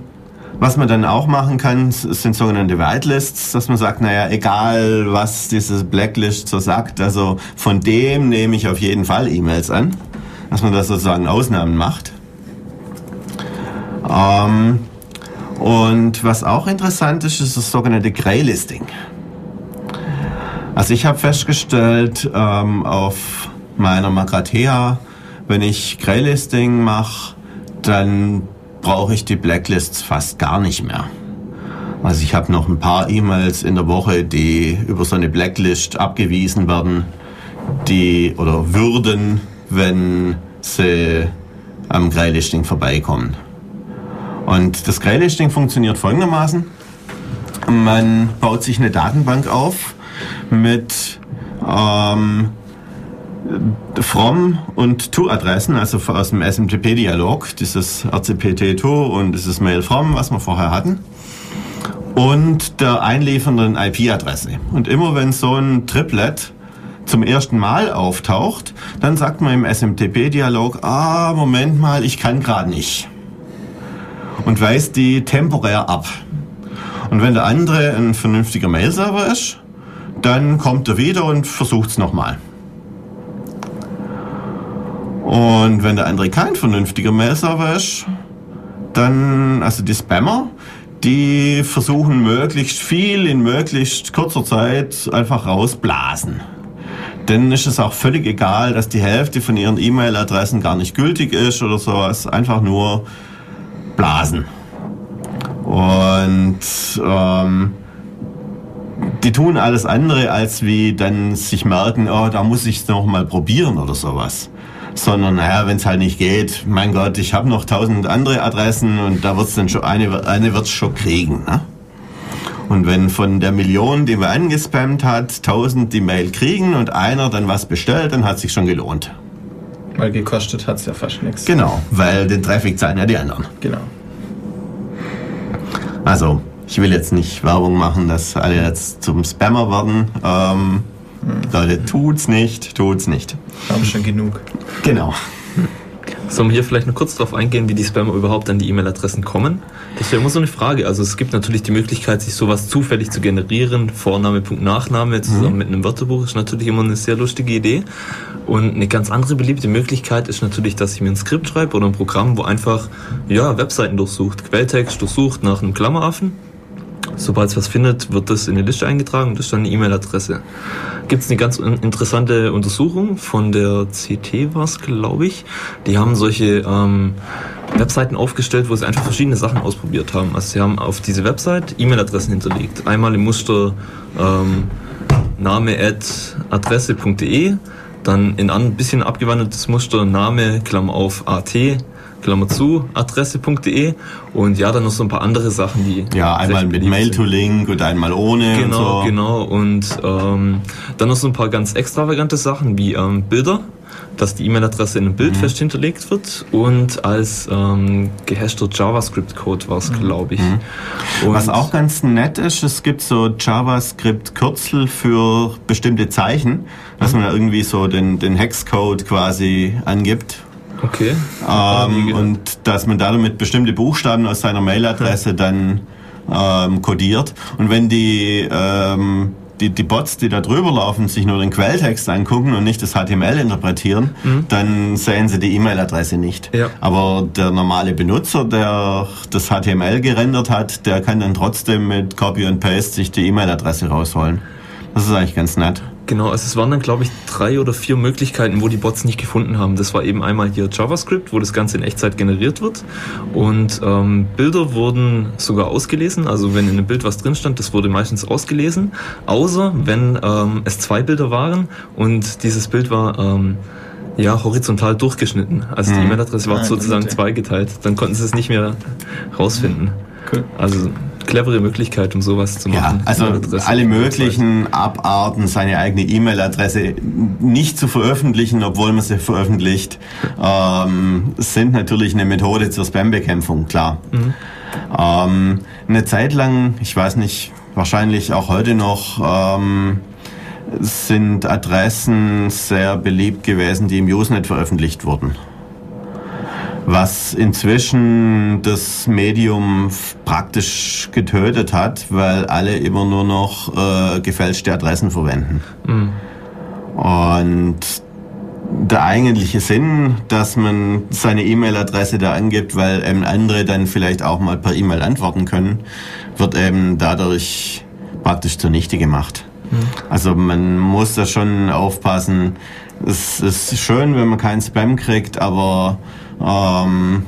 was man dann auch machen kann, sind sogenannte Whitelists, dass man sagt, naja, egal was diese Blacklist so sagt, also von dem nehme ich auf jeden Fall E-Mails an, dass man da sozusagen Ausnahmen macht. Ähm, und was auch interessant ist, ist das sogenannte Greylisting. Also ich habe festgestellt ähm, auf meiner Magrathea, wenn ich Greylisting mache, dann brauche ich die Blacklists fast gar nicht mehr. Also ich habe noch ein paar E-Mails in der Woche, die über so eine Blacklist abgewiesen werden, die oder würden, wenn sie am Greylisting vorbeikommen. Und das Greylisting funktioniert folgendermaßen. Man baut sich eine Datenbank auf mit ähm, From und To-Adressen, also aus dem SMTP-Dialog, dieses RCPT-To und dieses Mail From, was wir vorher hatten, und der einliefernden IP-Adresse. Und immer wenn so ein Triplet zum ersten Mal auftaucht, dann sagt man im SMTP-Dialog, ah, Moment mal, ich kann gerade nicht. Und weist die temporär ab. Und wenn der andere ein vernünftiger Mail-Server ist, dann kommt er wieder und versucht es nochmal. Und wenn der andere kein vernünftiger Mail-Server ist, dann, also die Spammer, die versuchen möglichst viel in möglichst kurzer Zeit einfach rausblasen. Denn ist es auch völlig egal, dass die Hälfte von ihren E-Mail-Adressen gar nicht gültig ist oder sowas. Einfach nur blasen. Und ähm, die tun alles andere, als wie dann sich merken, oh, da muss ich es noch mal probieren oder sowas sondern naja, wenn es halt nicht geht, mein Gott, ich habe noch tausend andere Adressen und da wird's dann schon eine, eine wird's schon kriegen. Ne? Und wenn von der Million, die man angespammt hat, 1000 die Mail kriegen und einer dann was bestellt, dann hat sich schon gelohnt. Weil gekostet hat es ja fast nichts. Genau, weil den Traffic zahlen ja die anderen. Genau. Also, ich will jetzt nicht Werbung machen, dass alle jetzt zum Spammer werden. Ähm, Leute, tut's nicht, tut's nicht. Haben schon genug. Genau. Sollen wir hier vielleicht noch kurz darauf eingehen, wie die Spammer überhaupt an die E-Mail-Adressen kommen? Das wäre immer so eine Frage. Also es gibt natürlich die Möglichkeit, sich sowas zufällig zu generieren. Vorname, Punkt, Nachname zusammen mit einem Wörterbuch ist natürlich immer eine sehr lustige Idee. Und eine ganz andere beliebte Möglichkeit ist natürlich, dass ich mir ein Skript schreibe oder ein Programm, wo einfach ja, Webseiten durchsucht, Quelltext durchsucht nach einem Klammeraffen. Sobald es was findet, wird das in eine Liste eingetragen und das ist dann eine E-Mail-Adresse. Gibt es eine ganz in- interessante Untersuchung von der CT war es, glaube ich. Die haben solche ähm, Webseiten aufgestellt, wo sie einfach verschiedene Sachen ausprobiert haben. Also sie haben auf diese Website E-Mail-Adressen hinterlegt. Einmal im Muster ähm, name at adresse.de, dann in ein bisschen abgewandeltes Muster Name, Klammer auf AT, Klammer zu, adresse.de und ja, dann noch so ein paar andere Sachen, die Ja, einmal mit beliebt Mail sind. to Link und einmal ohne Genau, und so. genau. Und ähm, dann noch so ein paar ganz extravagante Sachen wie ähm, Bilder, dass die E-Mail-Adresse in einem Bild Mhm. fest hinterlegt wird und als ähm, gehashter JavaScript-Code war es, glaube ich. Mhm. Was auch ganz nett ist, es gibt so JavaScript-Kürzel für bestimmte Zeichen, dass man da irgendwie so den, den Hexcode quasi angibt. Okay. Ähm, und dass man damit bestimmte Buchstaben aus seiner Mailadresse dann ähm, kodiert. Und wenn die, ähm, die, die Bots, die da drüber laufen, sich nur den Quelltext angucken und nicht das HTML interpretieren, dann sehen sie die E-Mail-Adresse nicht. Ja. Aber der normale Benutzer, der das HTML gerendert hat, der kann dann trotzdem mit Copy und Paste sich die E-Mail-Adresse rausholen. Das ist eigentlich ganz nett. Genau, also es waren dann, glaube ich, drei oder vier Möglichkeiten, wo die Bots nicht gefunden haben. Das war eben einmal hier JavaScript, wo das Ganze in Echtzeit generiert wird. Und ähm, Bilder wurden sogar ausgelesen. Also wenn in einem Bild was drin stand, das wurde meistens ausgelesen. Außer wenn ähm, es zwei Bilder waren und dieses Bild war... Ähm, ja, horizontal durchgeschnitten. Also die E-Mail-Adresse war Ah, sozusagen zweigeteilt. Dann konnten sie es nicht mehr rausfinden. Cool. Also clevere Möglichkeit, um sowas zu machen. Ja, also alle möglichen Abarten, seine eigene E-Mail-Adresse nicht zu veröffentlichen, obwohl man sie veröffentlicht, ähm, sind natürlich eine Methode zur Spam-Bekämpfung, klar. Ähm, eine Zeit lang, ich weiß nicht, wahrscheinlich auch heute noch, ähm, sind Adressen sehr beliebt gewesen, die im Usenet veröffentlicht wurden was inzwischen das Medium praktisch getötet hat, weil alle immer nur noch äh, gefälschte Adressen verwenden. Und der eigentliche Sinn, dass man seine E-Mail-Adresse da angibt, weil eben andere dann vielleicht auch mal per E-Mail antworten können, wird eben dadurch praktisch zunichte gemacht. Also man muss da schon aufpassen. Es ist schön, wenn man keinen Spam kriegt, aber ähm,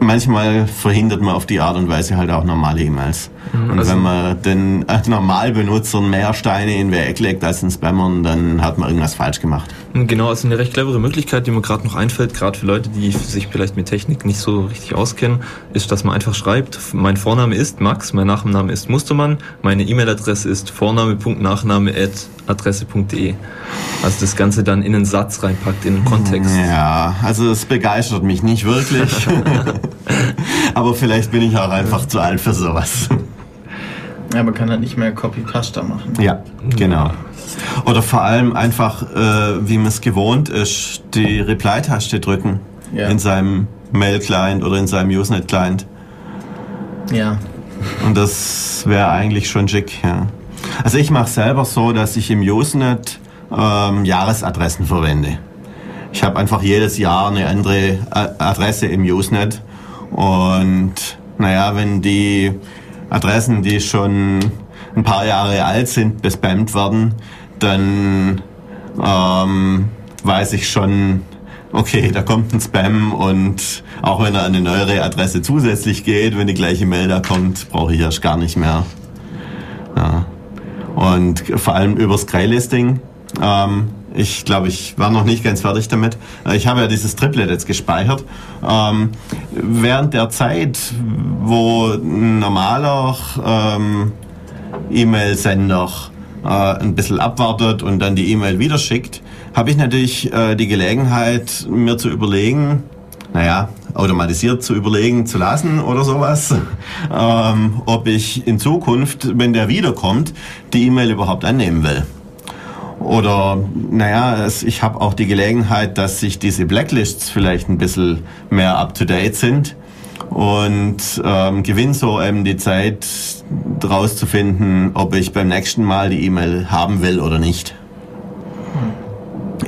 manchmal verhindert man auf die Art und Weise halt auch normale E-Mails. Und also- wenn man den äh, Normalbenutzern mehr Steine in den Weg legt als den Spammern, dann hat man irgendwas falsch gemacht. Genau, also eine recht clevere Möglichkeit, die mir gerade noch einfällt, gerade für Leute, die sich vielleicht mit Technik nicht so richtig auskennen, ist, dass man einfach schreibt, mein Vorname ist Max, mein Nachname ist Mustermann, meine E-Mail-Adresse ist vorname.nachname.adresse.de. Also das Ganze dann in einen Satz reinpackt, in einen Kontext. Ja, also es begeistert mich nicht wirklich. [laughs] [laughs] Aber vielleicht bin ich auch einfach zu alt für sowas. Ja, man kann halt nicht mehr Copy-Pasta machen. Ja, genau. Oder vor allem einfach, äh, wie man es gewohnt ist, die Reply-Taste drücken Ja. in seinem Mail-Client oder in seinem Usenet-Client. Ja. Und das wäre eigentlich schon schick, ja. Also ich mache selber so, dass ich im Usenet ähm, Jahresadressen verwende. Ich habe einfach jedes Jahr eine andere A- Adresse im Usenet und naja, wenn die Adressen, die schon ein paar Jahre alt sind, bespammt werden, dann ähm, weiß ich schon, okay, da kommt ein Spam und auch wenn er an eine neuere Adresse zusätzlich geht, wenn die gleiche Mail da kommt, brauche ich erst gar nicht mehr. Ja. Und vor allem übers Graylisting ähm, ich glaube, ich war noch nicht ganz fertig damit. Ich habe ja dieses Triplet jetzt gespeichert. Ähm, während der Zeit, wo ein normaler ähm, E-Mail-Sender äh, ein bisschen abwartet und dann die E-Mail wieder schickt, habe ich natürlich äh, die Gelegenheit, mir zu überlegen, naja, automatisiert zu überlegen zu lassen oder sowas, [laughs] ähm, ob ich in Zukunft, wenn der wiederkommt, die E-Mail überhaupt annehmen will. Oder, naja, ich habe auch die Gelegenheit, dass sich diese Blacklists vielleicht ein bisschen mehr up-to-date sind und ähm, gewinne so eben die Zeit, rauszufinden, ob ich beim nächsten Mal die E-Mail haben will oder nicht.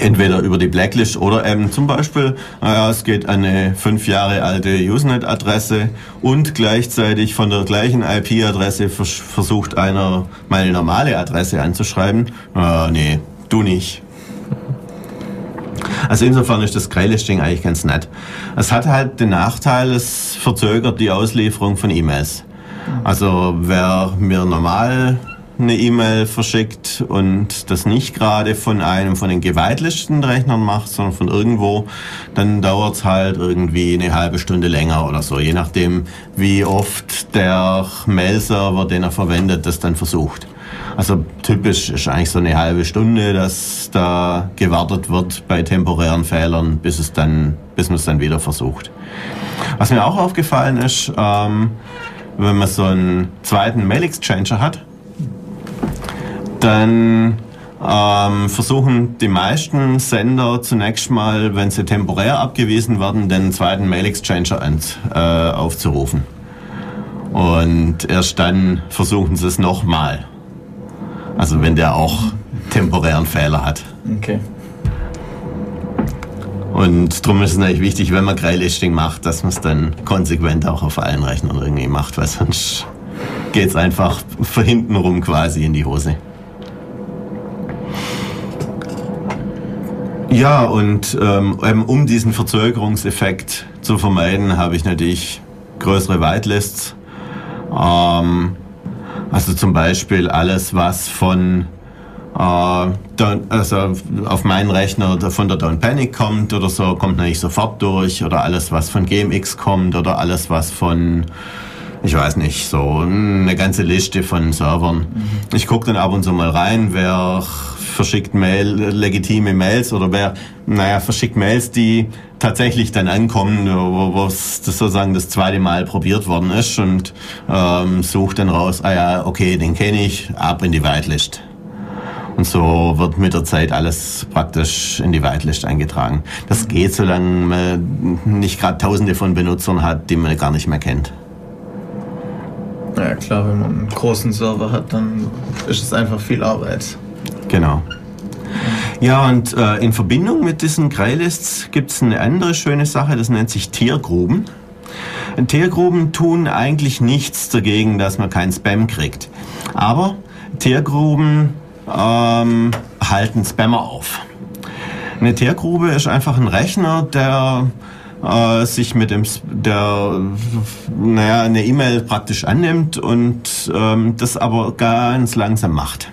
Entweder über die Blacklist oder eben zum Beispiel, naja, es geht eine fünf Jahre alte Usenet-Adresse und gleichzeitig von der gleichen IP-Adresse vers versucht einer meine normale Adresse anzuschreiben. Äh, nee, du nicht. Also insofern ist das Greylisting eigentlich ganz nett. Es hat halt den Nachteil, es verzögert die Auslieferung von E-Mails. Also wer mir normal eine E-Mail verschickt und das nicht gerade von einem von den geweitlisteten Rechnern macht, sondern von irgendwo, dann dauert es halt irgendwie eine halbe Stunde länger oder so, je nachdem, wie oft der Mail-Server, den er verwendet, das dann versucht. Also typisch ist eigentlich so eine halbe Stunde, dass da gewartet wird bei temporären Fehlern, bis es dann, bis man es dann wieder versucht. Was mir auch aufgefallen ist, ähm, wenn man so einen zweiten Mail-Exchanger hat, dann ähm, versuchen die meisten Sender zunächst mal, wenn sie temporär abgewiesen werden, den zweiten Mail-Exchanger äh, aufzurufen. Und erst dann versuchen sie es nochmal. Also wenn der auch temporären Fehler hat. Okay. Und darum ist es natürlich wichtig, wenn man Greylisting macht, dass man es dann konsequent auch auf allen Rechnern irgendwie macht, weil sonst geht es einfach von hinten rum quasi in die Hose. Ja, und ähm, um diesen Verzögerungseffekt zu vermeiden, habe ich natürlich größere Whitelists. Ähm, also zum Beispiel alles, was von äh, also auf meinen Rechner von der Don't Panic kommt oder so, kommt natürlich sofort durch. Oder alles, was von GMX kommt oder alles, was von ich weiß nicht, so eine ganze Liste von Servern. Mhm. Ich gucke dann ab und zu mal rein, wer verschickt Mail, legitime Mails oder wer, naja, verschickt Mails, die tatsächlich dann ankommen, wo es sozusagen das zweite Mal probiert worden ist und ähm, sucht dann raus, ah ja, okay, den kenne ich, ab in die Whitelist. Und so wird mit der Zeit alles praktisch in die Whitelist eingetragen. Das geht, solange man nicht gerade tausende von Benutzern hat, die man gar nicht mehr kennt. Ja klar, wenn man einen großen Server hat, dann ist es einfach viel Arbeit. Genau. Ja, und äh, in Verbindung mit diesen Greylists gibt es eine andere schöne Sache, das nennt sich Tiergruben. Tiergruben tun eigentlich nichts dagegen, dass man keinen Spam kriegt. Aber Tiergruben ähm, halten Spammer auf. Eine Tiergrube ist einfach ein Rechner, der äh, sich mit dem, der, naja, eine E-Mail praktisch annimmt und ähm, das aber ganz langsam macht.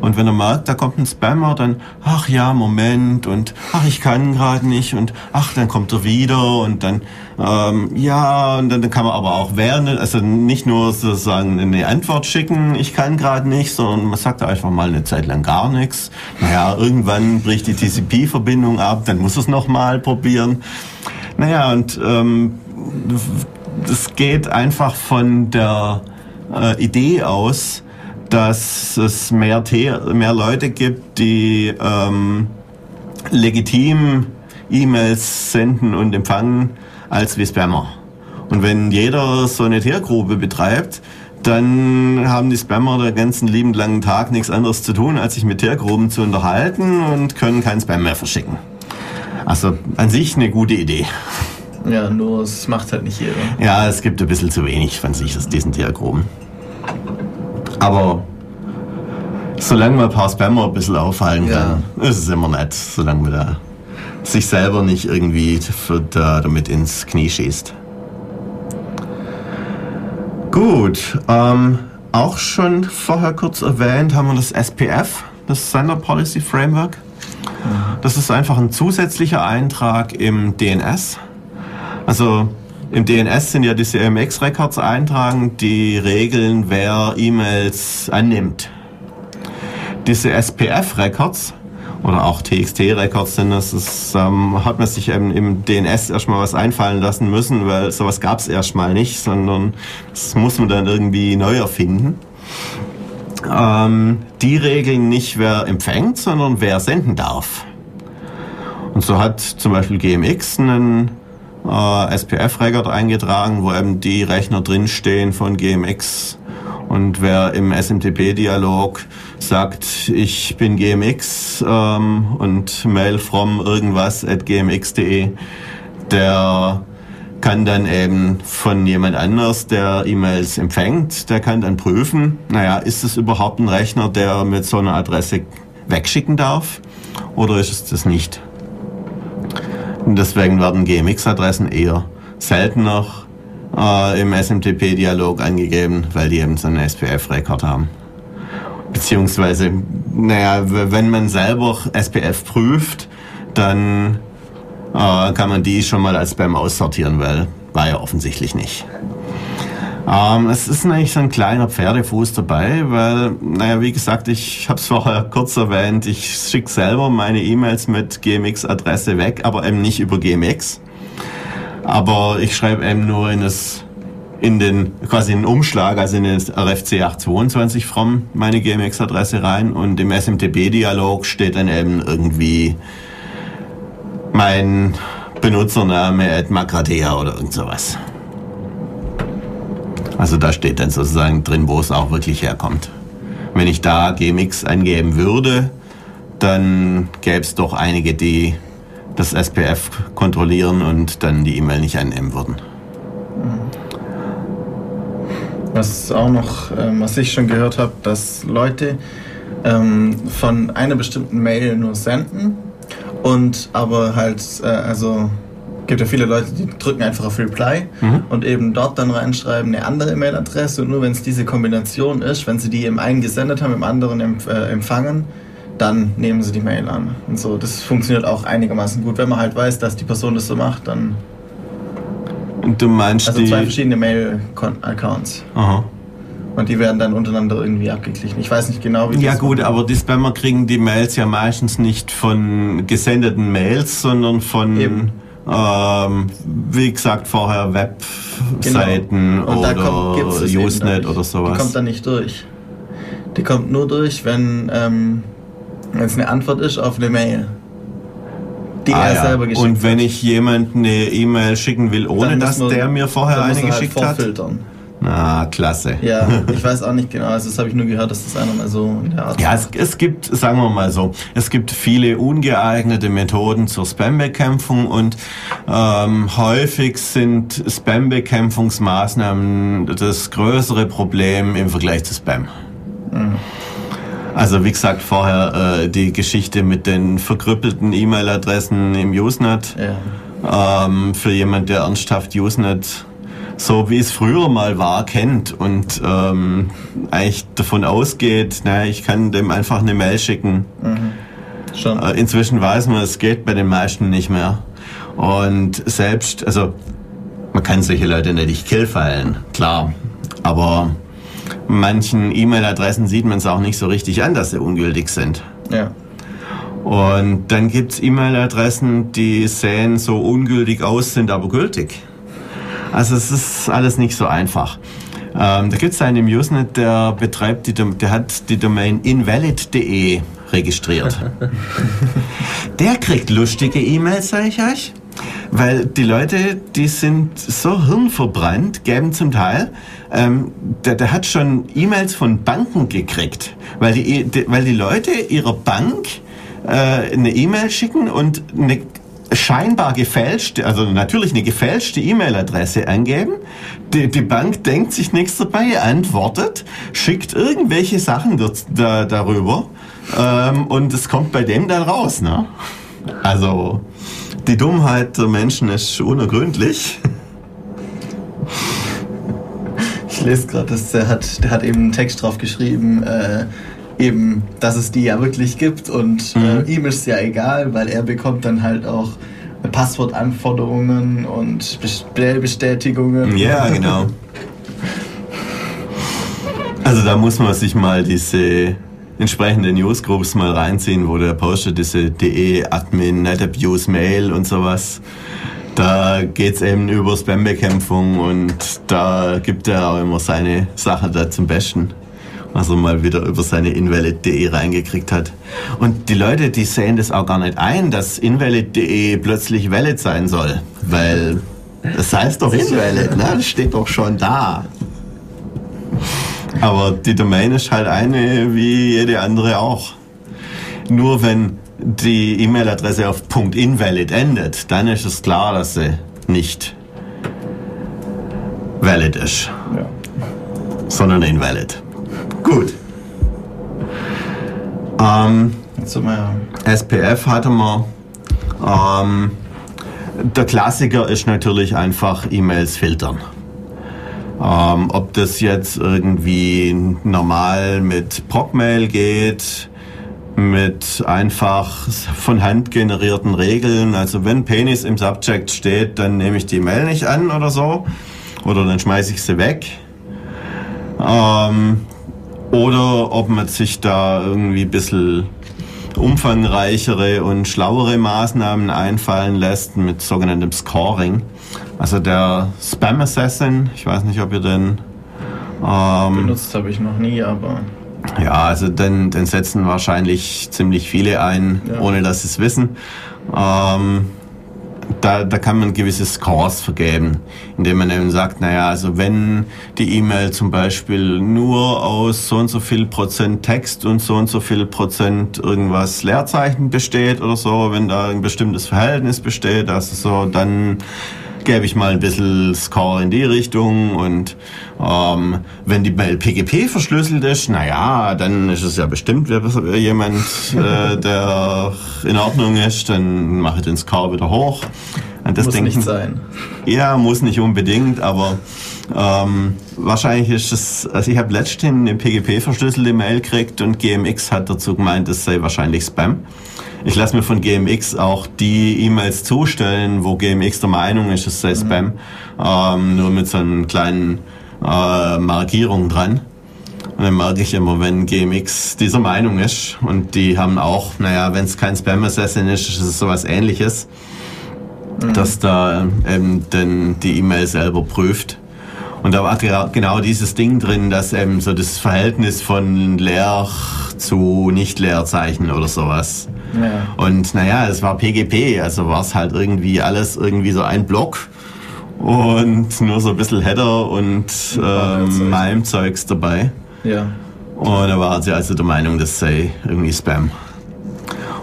Und wenn er merkt, da kommt ein Spammer, dann, ach ja, Moment und ach, ich kann gerade nicht und ach, dann kommt er wieder und dann, ähm, ja, und dann, dann kann man aber auch während, also nicht nur sozusagen eine Antwort schicken, ich kann gerade nicht, sondern man sagt einfach mal eine Zeit lang gar nichts. Naja, irgendwann bricht die TCP-Verbindung ab, dann muss es nochmal probieren. Naja, und ähm, das geht einfach von der äh, Idee aus, dass es mehr, mehr Leute gibt, die ähm, legitim E-Mails senden und empfangen als wie Spammer. Und wenn jeder so eine Tiergrube betreibt, dann haben die Spammer den ganzen lieben langen Tag nichts anderes zu tun, als sich mit Tiergruben zu unterhalten und können keinen Spam mehr verschicken. Also an sich eine gute Idee. Ja, nur es macht halt nicht jeder. Ja, es gibt ein bisschen zu wenig von sich aus diesen Diagrammen. Aber solange man ein paar Spammer ein bisschen auffallen kann, ja. ist es immer nett, solange man da sich selber nicht irgendwie da, damit ins Knie schießt. Gut, ähm, auch schon vorher kurz erwähnt haben wir das SPF. das Sender Policy Framework. Das ist einfach ein zusätzlicher Eintrag im DNS. Also im DNS sind ja diese MX-Records eintragen, die regeln, wer E-Mails annimmt. Diese SPF-Records oder auch TXT-Records sind das, ist, ähm, hat man sich eben im DNS erstmal was einfallen lassen müssen, weil sowas gab es erstmal nicht, sondern das muss man dann irgendwie neu erfinden. Ähm, die regeln nicht, wer empfängt, sondern wer senden darf. Und so hat zum Beispiel GMX einen äh, SPF-Record eingetragen, wo eben die Rechner drinstehen von GMX. Und wer im SMTP-Dialog sagt, ich bin GMX ähm, und mail from irgendwas at gmx.de, der kann dann eben von jemand anders, der E-Mails empfängt, der kann dann prüfen, naja, ist es überhaupt ein Rechner, der mit so einer Adresse wegschicken darf oder ist es das nicht? Und deswegen werden GMX-Adressen eher seltener äh, im SMTP-Dialog angegeben, weil die eben so einen SPF-Rekord haben. Beziehungsweise, naja, wenn man selber SPF prüft, dann äh, kann man die schon mal als Spam aussortieren, weil war ja offensichtlich nicht. Ähm, es ist eigentlich so ein kleiner Pferdefuß dabei, weil, naja, wie gesagt, ich habe es vorher kurz erwähnt, ich schicke selber meine E-Mails mit GMX-Adresse weg, aber eben nicht über GMX. Aber ich schreibe eben nur in das in den quasi in den Umschlag, also in den RFC 822 from meine GMX-Adresse rein und im SMTP-Dialog steht dann eben irgendwie mein Benutzername at Makratea oder irgend sowas. Also da steht dann sozusagen drin, wo es auch wirklich herkommt. Wenn ich da GMX eingeben würde, dann gäbe es doch einige, die das SPF kontrollieren und dann die E-Mail nicht einnehmen würden. Was auch noch, ähm, was ich schon gehört habe, dass Leute ähm, von einer bestimmten Mail nur senden und aber halt, äh, also gibt ja viele Leute, die drücken einfach auf Reply mhm. und eben dort dann reinschreiben eine andere Mailadresse und nur wenn es diese Kombination ist, wenn sie die im einen gesendet haben, im anderen empf äh, empfangen, dann nehmen sie die Mail an. Und so, das funktioniert auch einigermaßen gut. Wenn man halt weiß, dass die Person das so macht, dann. Und du meinst also zwei verschiedene Mail-Accounts. Aha. Und die werden dann untereinander irgendwie abgeglichen. Ich weiß nicht genau, wie Ja gut, aber die Spammer kriegen die Mails ja meistens nicht von gesendeten Mails, sondern von, ähm, wie gesagt, vorher Webseiten genau. oder kommt, Usenet oder sowas. Die kommt dann nicht durch. Die kommt nur durch, wenn ähm, es eine Antwort ist auf eine Mail. Die ah, er ja. selber geschickt Und wenn hat. ich jemanden eine E-Mail schicken will, ohne dass der mir vorher eine halt geschickt halt hat? Ah, klasse. Ja, ich weiß auch nicht genau. Also das habe ich nur gehört, dass das einer mal so in der Art. Ja, es, es, gibt, sagen wir mal so, es gibt viele ungeeignete Methoden zur Spam-Bekämpfung und ähm, häufig sind Spam-Bekämpfungsmaßnahmen das größere Problem im Vergleich zu Spam. Mhm. Also wie gesagt, vorher äh, die Geschichte mit den verkrüppelten E-Mail-Adressen im Usenet. Ja. Ähm, für jemand, der ernsthaft Usenet so wie es früher mal war, kennt und ähm, eigentlich davon ausgeht, na, ich kann dem einfach eine Mail schicken. Mhm. Schon. Äh, inzwischen weiß man, es geht bei den meisten nicht mehr. Und selbst, also man kann solche Leute nicht killfeilen, klar. Aber manchen E-Mail-Adressen sieht man es auch nicht so richtig an, dass sie ungültig sind. Ja. Und dann gibt es E-Mail-Adressen, die sehen so ungültig aus, sind aber gültig. Also es ist alles nicht so einfach. Ähm, da gibt es einen im Usenet, der betreibt die, der hat die Domain invalid.de registriert. [laughs] der kriegt lustige E-Mails, sage ich euch. Weil die Leute, die sind so hirnverbrannt, geben zum Teil, ähm, der, der hat schon E-Mails von Banken gekriegt, weil die, die, weil die Leute ihrer Bank äh, eine E-Mail schicken und eine scheinbar gefälschte, also natürlich eine gefälschte E-Mail-Adresse angeben. Die, die, Bank denkt sich nichts dabei, antwortet, schickt irgendwelche Sachen da, darüber ähm, und es kommt bei dem dann raus. Ne? Also die Dummheit der Menschen ist unergründlich. Ich lese gerade, der hat, der hat eben einen Text drauf geschrieben. Äh, eben, dass es die ja wirklich gibt und Mhm. äh, ihm ist ja egal, weil er bekommt dann halt auch Passwortanforderungen und Bestellbestätigungen. Ja, genau. Also da muss man sich mal diese entsprechenden Newsgroups mal reinziehen, wo der postet diese DE-Admin, NetAbuse Mail und sowas. Da geht's eben über Spam-Bekämpfung und da gibt er auch immer seine Sache da zum Besten. Was er mal wieder über seine Invalid.de reingekriegt hat. Und die Leute, die sehen das auch gar nicht ein, dass Invalid.de plötzlich valid sein soll. Weil das heißt doch Invalid, ne? Das steht doch schon da. Aber die Domain ist halt eine wie jede andere auch. Nur wenn die E-Mail-Adresse auf .invalid endet, dann ist es klar, dass sie nicht valid ist, Ja. sondern invalid. Gut. Ähm, Jetzt sind wir ja. SPF hatte man. Ähm, der Klassiker ist natürlich einfach E-Mails filtern. Ähm, ob das jetzt irgendwie normal mit Procmail geht, mit einfach von Hand generierten Regeln. Also wenn Penis im Subject steht, dann nehme ich die Mail nicht an oder so. Oder dann schmeiße ich sie weg. Ähm, oder ob man sich da irgendwie ein bisschen umfangreichere und schlauere Maßnahmen einfallen lässt mit sogenanntem Scoring. Also der Spam Assassin, ich weiß nicht, ob ihr den ähm, Benutzt habe ich noch nie, aber ja, also den, den setzen wahrscheinlich ziemlich viele ein, Ja. ohne dass sie es wissen. Ähm, da, da kann man gewisse Scores vergeben, indem man eben sagt, naja, also wenn die E-Mail zum Beispiel nur aus so und so viel Prozent Text und so und so viel Prozent irgendwas Leerzeichen besteht oder so, wenn da ein bestimmtes Verhältnis besteht, also so, dann gebe ich mal ein bisschen Score in die Richtung und ähm, wenn die Mail PGP verschlüsselt ist, naja, dann ist es ja bestimmt jemand, äh, [laughs] der in Ordnung ist, dann mache ich den Score wieder hoch. Und das muss denken, nicht sein. ja, muss nicht unbedingt, aber ähm, wahrscheinlich ist es, also ich habe letztens eine PGP verschlüsselte Mail gekriegt und GMX hat dazu gemeint, es sei wahrscheinlich Spam. Ich lasse mir von GMX auch die E-Mails zustellen, wo GMX der Meinung ist, es sei Spam, ähm, nur mit so einer kleinen äh, Markierung dran. Und dann merke ich immer, wenn GMX dieser Meinung ist und die haben auch, naja, wenn es kein Spam Assassin ist, ist es sowas ähnliches dass da ähm, denn die E-Mail selber prüft. Und da war genau dieses Ding drin, dass eben so das Verhältnis von Leer zu Nicht-Leerzeichen oder sowas. Ja. Und naja, es war PGP, also war es halt irgendwie alles irgendwie so ein Block und nur so ein bisschen Header und ähm, Malmzeugs dabei. ja. Und da war sie also der Meinung, das sei irgendwie Spam.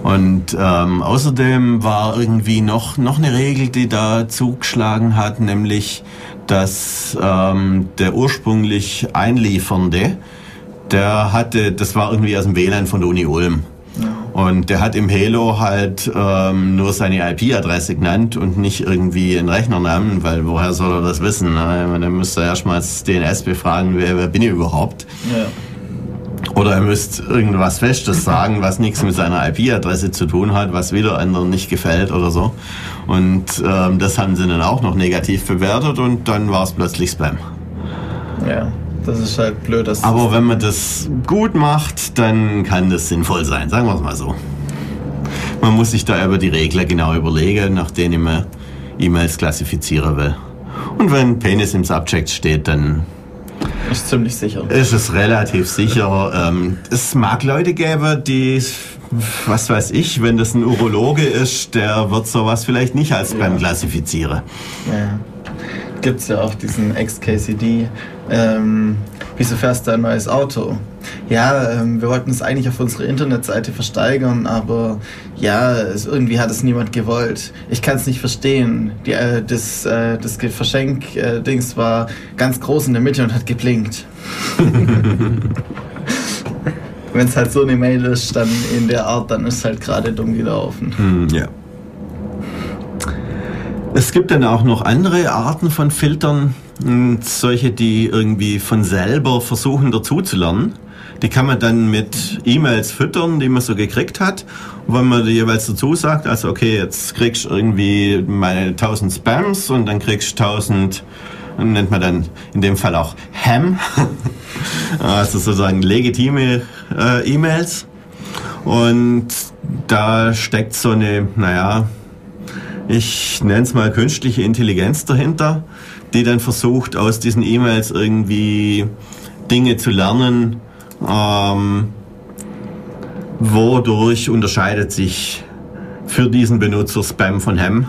Und ähm, außerdem war irgendwie noch, noch eine Regel, die da zugeschlagen hat, nämlich, dass ähm, der ursprünglich Einliefernde, der hatte, das war irgendwie aus dem WLAN von der Uni Ulm. Und der hat im Halo halt ähm, nur seine IP-Adresse genannt und nicht irgendwie einen Rechnernamen, weil woher soll er das wissen? Ne? Dann müsste er erstmal das DNS befragen, wer, wer bin ich überhaupt? ja. Oder er müsste irgendwas Festes sagen, was nichts mit seiner IP-Adresse zu tun hat, was wieder anderen nicht gefällt oder so. Und ähm, das haben sie dann auch noch negativ bewertet und dann war es plötzlich Spam. Ja. Das ist halt blöd, dass Aber wenn man das gut macht, dann kann das sinnvoll sein, sagen wir es mal so. Man muss sich da aber die Regler genau überlegen, nach denen man E-Mails klassifizieren will. Und wenn Penis im Subject steht, dann ist ziemlich sicher. ist es relativ sicher. Ähm, es mag Leute geben, die, was weiß ich, wenn das ein Urologe ist, der wird sowas vielleicht nicht als Spam klassifizieren. Ja. Gibt es ja auch diesen XKCD. Ähm, wieso fährst du ein neues Auto? Ja, ähm, wir wollten es eigentlich auf unsere Internetseite versteigern, aber ja, es, irgendwie hat es niemand gewollt. Ich kann es nicht verstehen. Die, äh, das äh, das Verschenk-Dings war ganz groß in der Mitte und hat geblinkt. [laughs] Wenn es halt so eine Mail ist, dann in der Art, dann ist es halt gerade dumm gelaufen. Hm, ja. Es gibt dann auch noch andere Arten von Filtern, und solche, die irgendwie von selber versuchen dazuzulernen. die kann man dann mit E-Mails füttern, die man so gekriegt hat. Und wenn man jeweils dazu sagt, also okay, jetzt kriegst du irgendwie meine 1000 Spams und dann kriegst du 1000, nennt man dann in dem Fall auch Ham, [laughs] also sozusagen legitime äh, E-Mails. Und da steckt so eine, naja, ich nenne es mal künstliche Intelligenz dahinter, die dann versucht, aus diesen E-Mails irgendwie Dinge zu lernen, ähm, wodurch unterscheidet sich für diesen Benutzer Spam von Ham.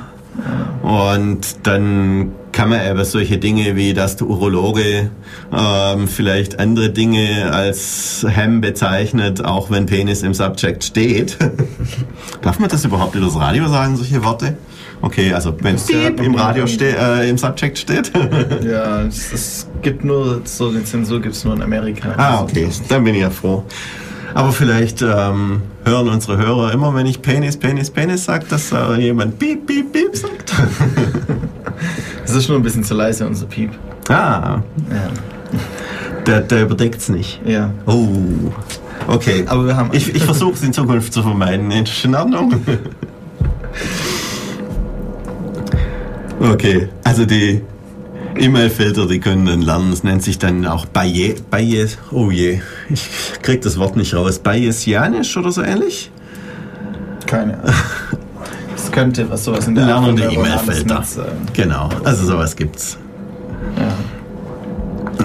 Und dann kann man eben solche Dinge wie, dass der Urologe ähm, vielleicht andere Dinge als Ham bezeichnet, auch wenn Penis im Subject steht. [laughs] Darf man das überhaupt in das Radio sagen, solche Worte? Okay, also wenn es im Radio ste äh, im Subject steht. [laughs] Ja, es, es gibt nur, so eine Zensur gibt es nur in Amerika. ah, okay, dann bin ich ja froh. Aber vielleicht ähm, hören unsere Hörer immer, wenn ich Penis, Penis, Penis sage, dass äh, jemand Piep, Piep, Piep sagt. [laughs] Es ist nur ein bisschen zu leise, unser Piep. ah, Ja. der, der überdeckt es nicht. ja. Oh, okay. Aber wir haben. Ich, ich [laughs] versuche es in Zukunft zu vermeiden. Ist in Ordnung? Okay, also die E-Mail-Filter, die können dann lernen. Das nennt sich dann auch Bayes. Bayes. Oh je, ich krieg das Wort nicht raus. Bayesianisch oder so ähnlich? Keine Ahnung. Es könnte was sowas in der Lernende E-Mail-Filter. Genau, also sowas gibt's. Ja.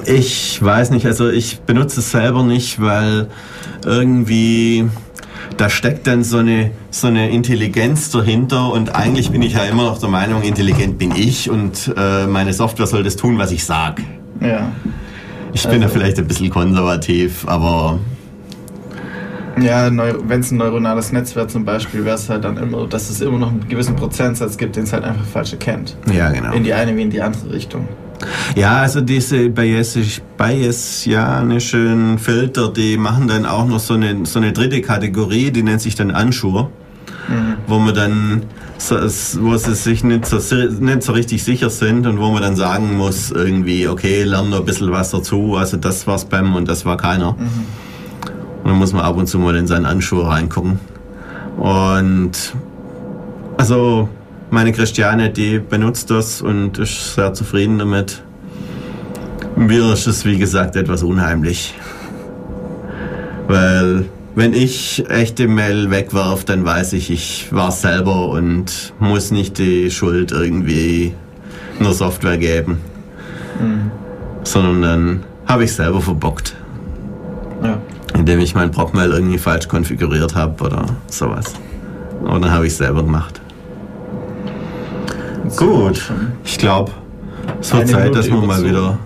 Ich weiß nicht, also ich benutze es selber nicht, weil irgendwie da steckt dann so eine, so eine Intelligenz dahinter und eigentlich bin ich ja immer noch der Meinung, intelligent bin ich und äh, meine Software soll das tun, was ich sag. Ja. Ich bin da Also- vielleicht ein bisschen konservativ, aber Ja, wenn es ein neuronales Netz wäre zum Beispiel, wäre es halt dann immer, dass es immer noch einen gewissen Prozentsatz gibt, den es halt einfach falsch erkennt. ja, genau. In die eine wie in die andere Richtung. Ja, also diese Bayesianischen Filter, die machen dann auch noch so eine, so eine dritte Kategorie, die nennt sich dann Anschur, wo man dann, wo sie sich nicht so, nicht so richtig sicher sind und wo man dann sagen muss, irgendwie, okay, lern noch ein bisschen was dazu, also das war Spam und das war keiner. Und dann muss man ab und zu mal in seinen Anschur reingucken. Und also meine Christiane, die benutzt das und ist sehr zufrieden damit. Mir ist es, wie gesagt, etwas unheimlich. Weil, wenn ich echte Mail wegwerf, dann weiß ich, ich war selber und muss nicht die Schuld irgendwie nur Software geben. Sondern dann habe ich selber verbockt, Ja. indem ich mein Prop-Mail irgendwie falsch konfiguriert habe oder sowas. Und dann habe ich selber gemacht. Gut, ich glaube, es wird Zeit, Minute dass wir mal wieder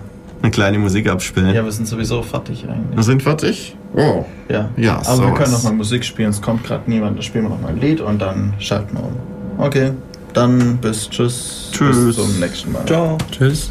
eine kleine Musik abspielen. Ja, wir sind sowieso fertig eigentlich. Wir sind fertig? Oh. Ja. Ja, Aber wir sowas. können noch mal Musik spielen, es kommt gerade niemand, dann spielen wir noch mal ein Lied und dann schalten wir um. Okay, dann bis tschüss. Tschüss. Bis zum nächsten Mal. Tschüss.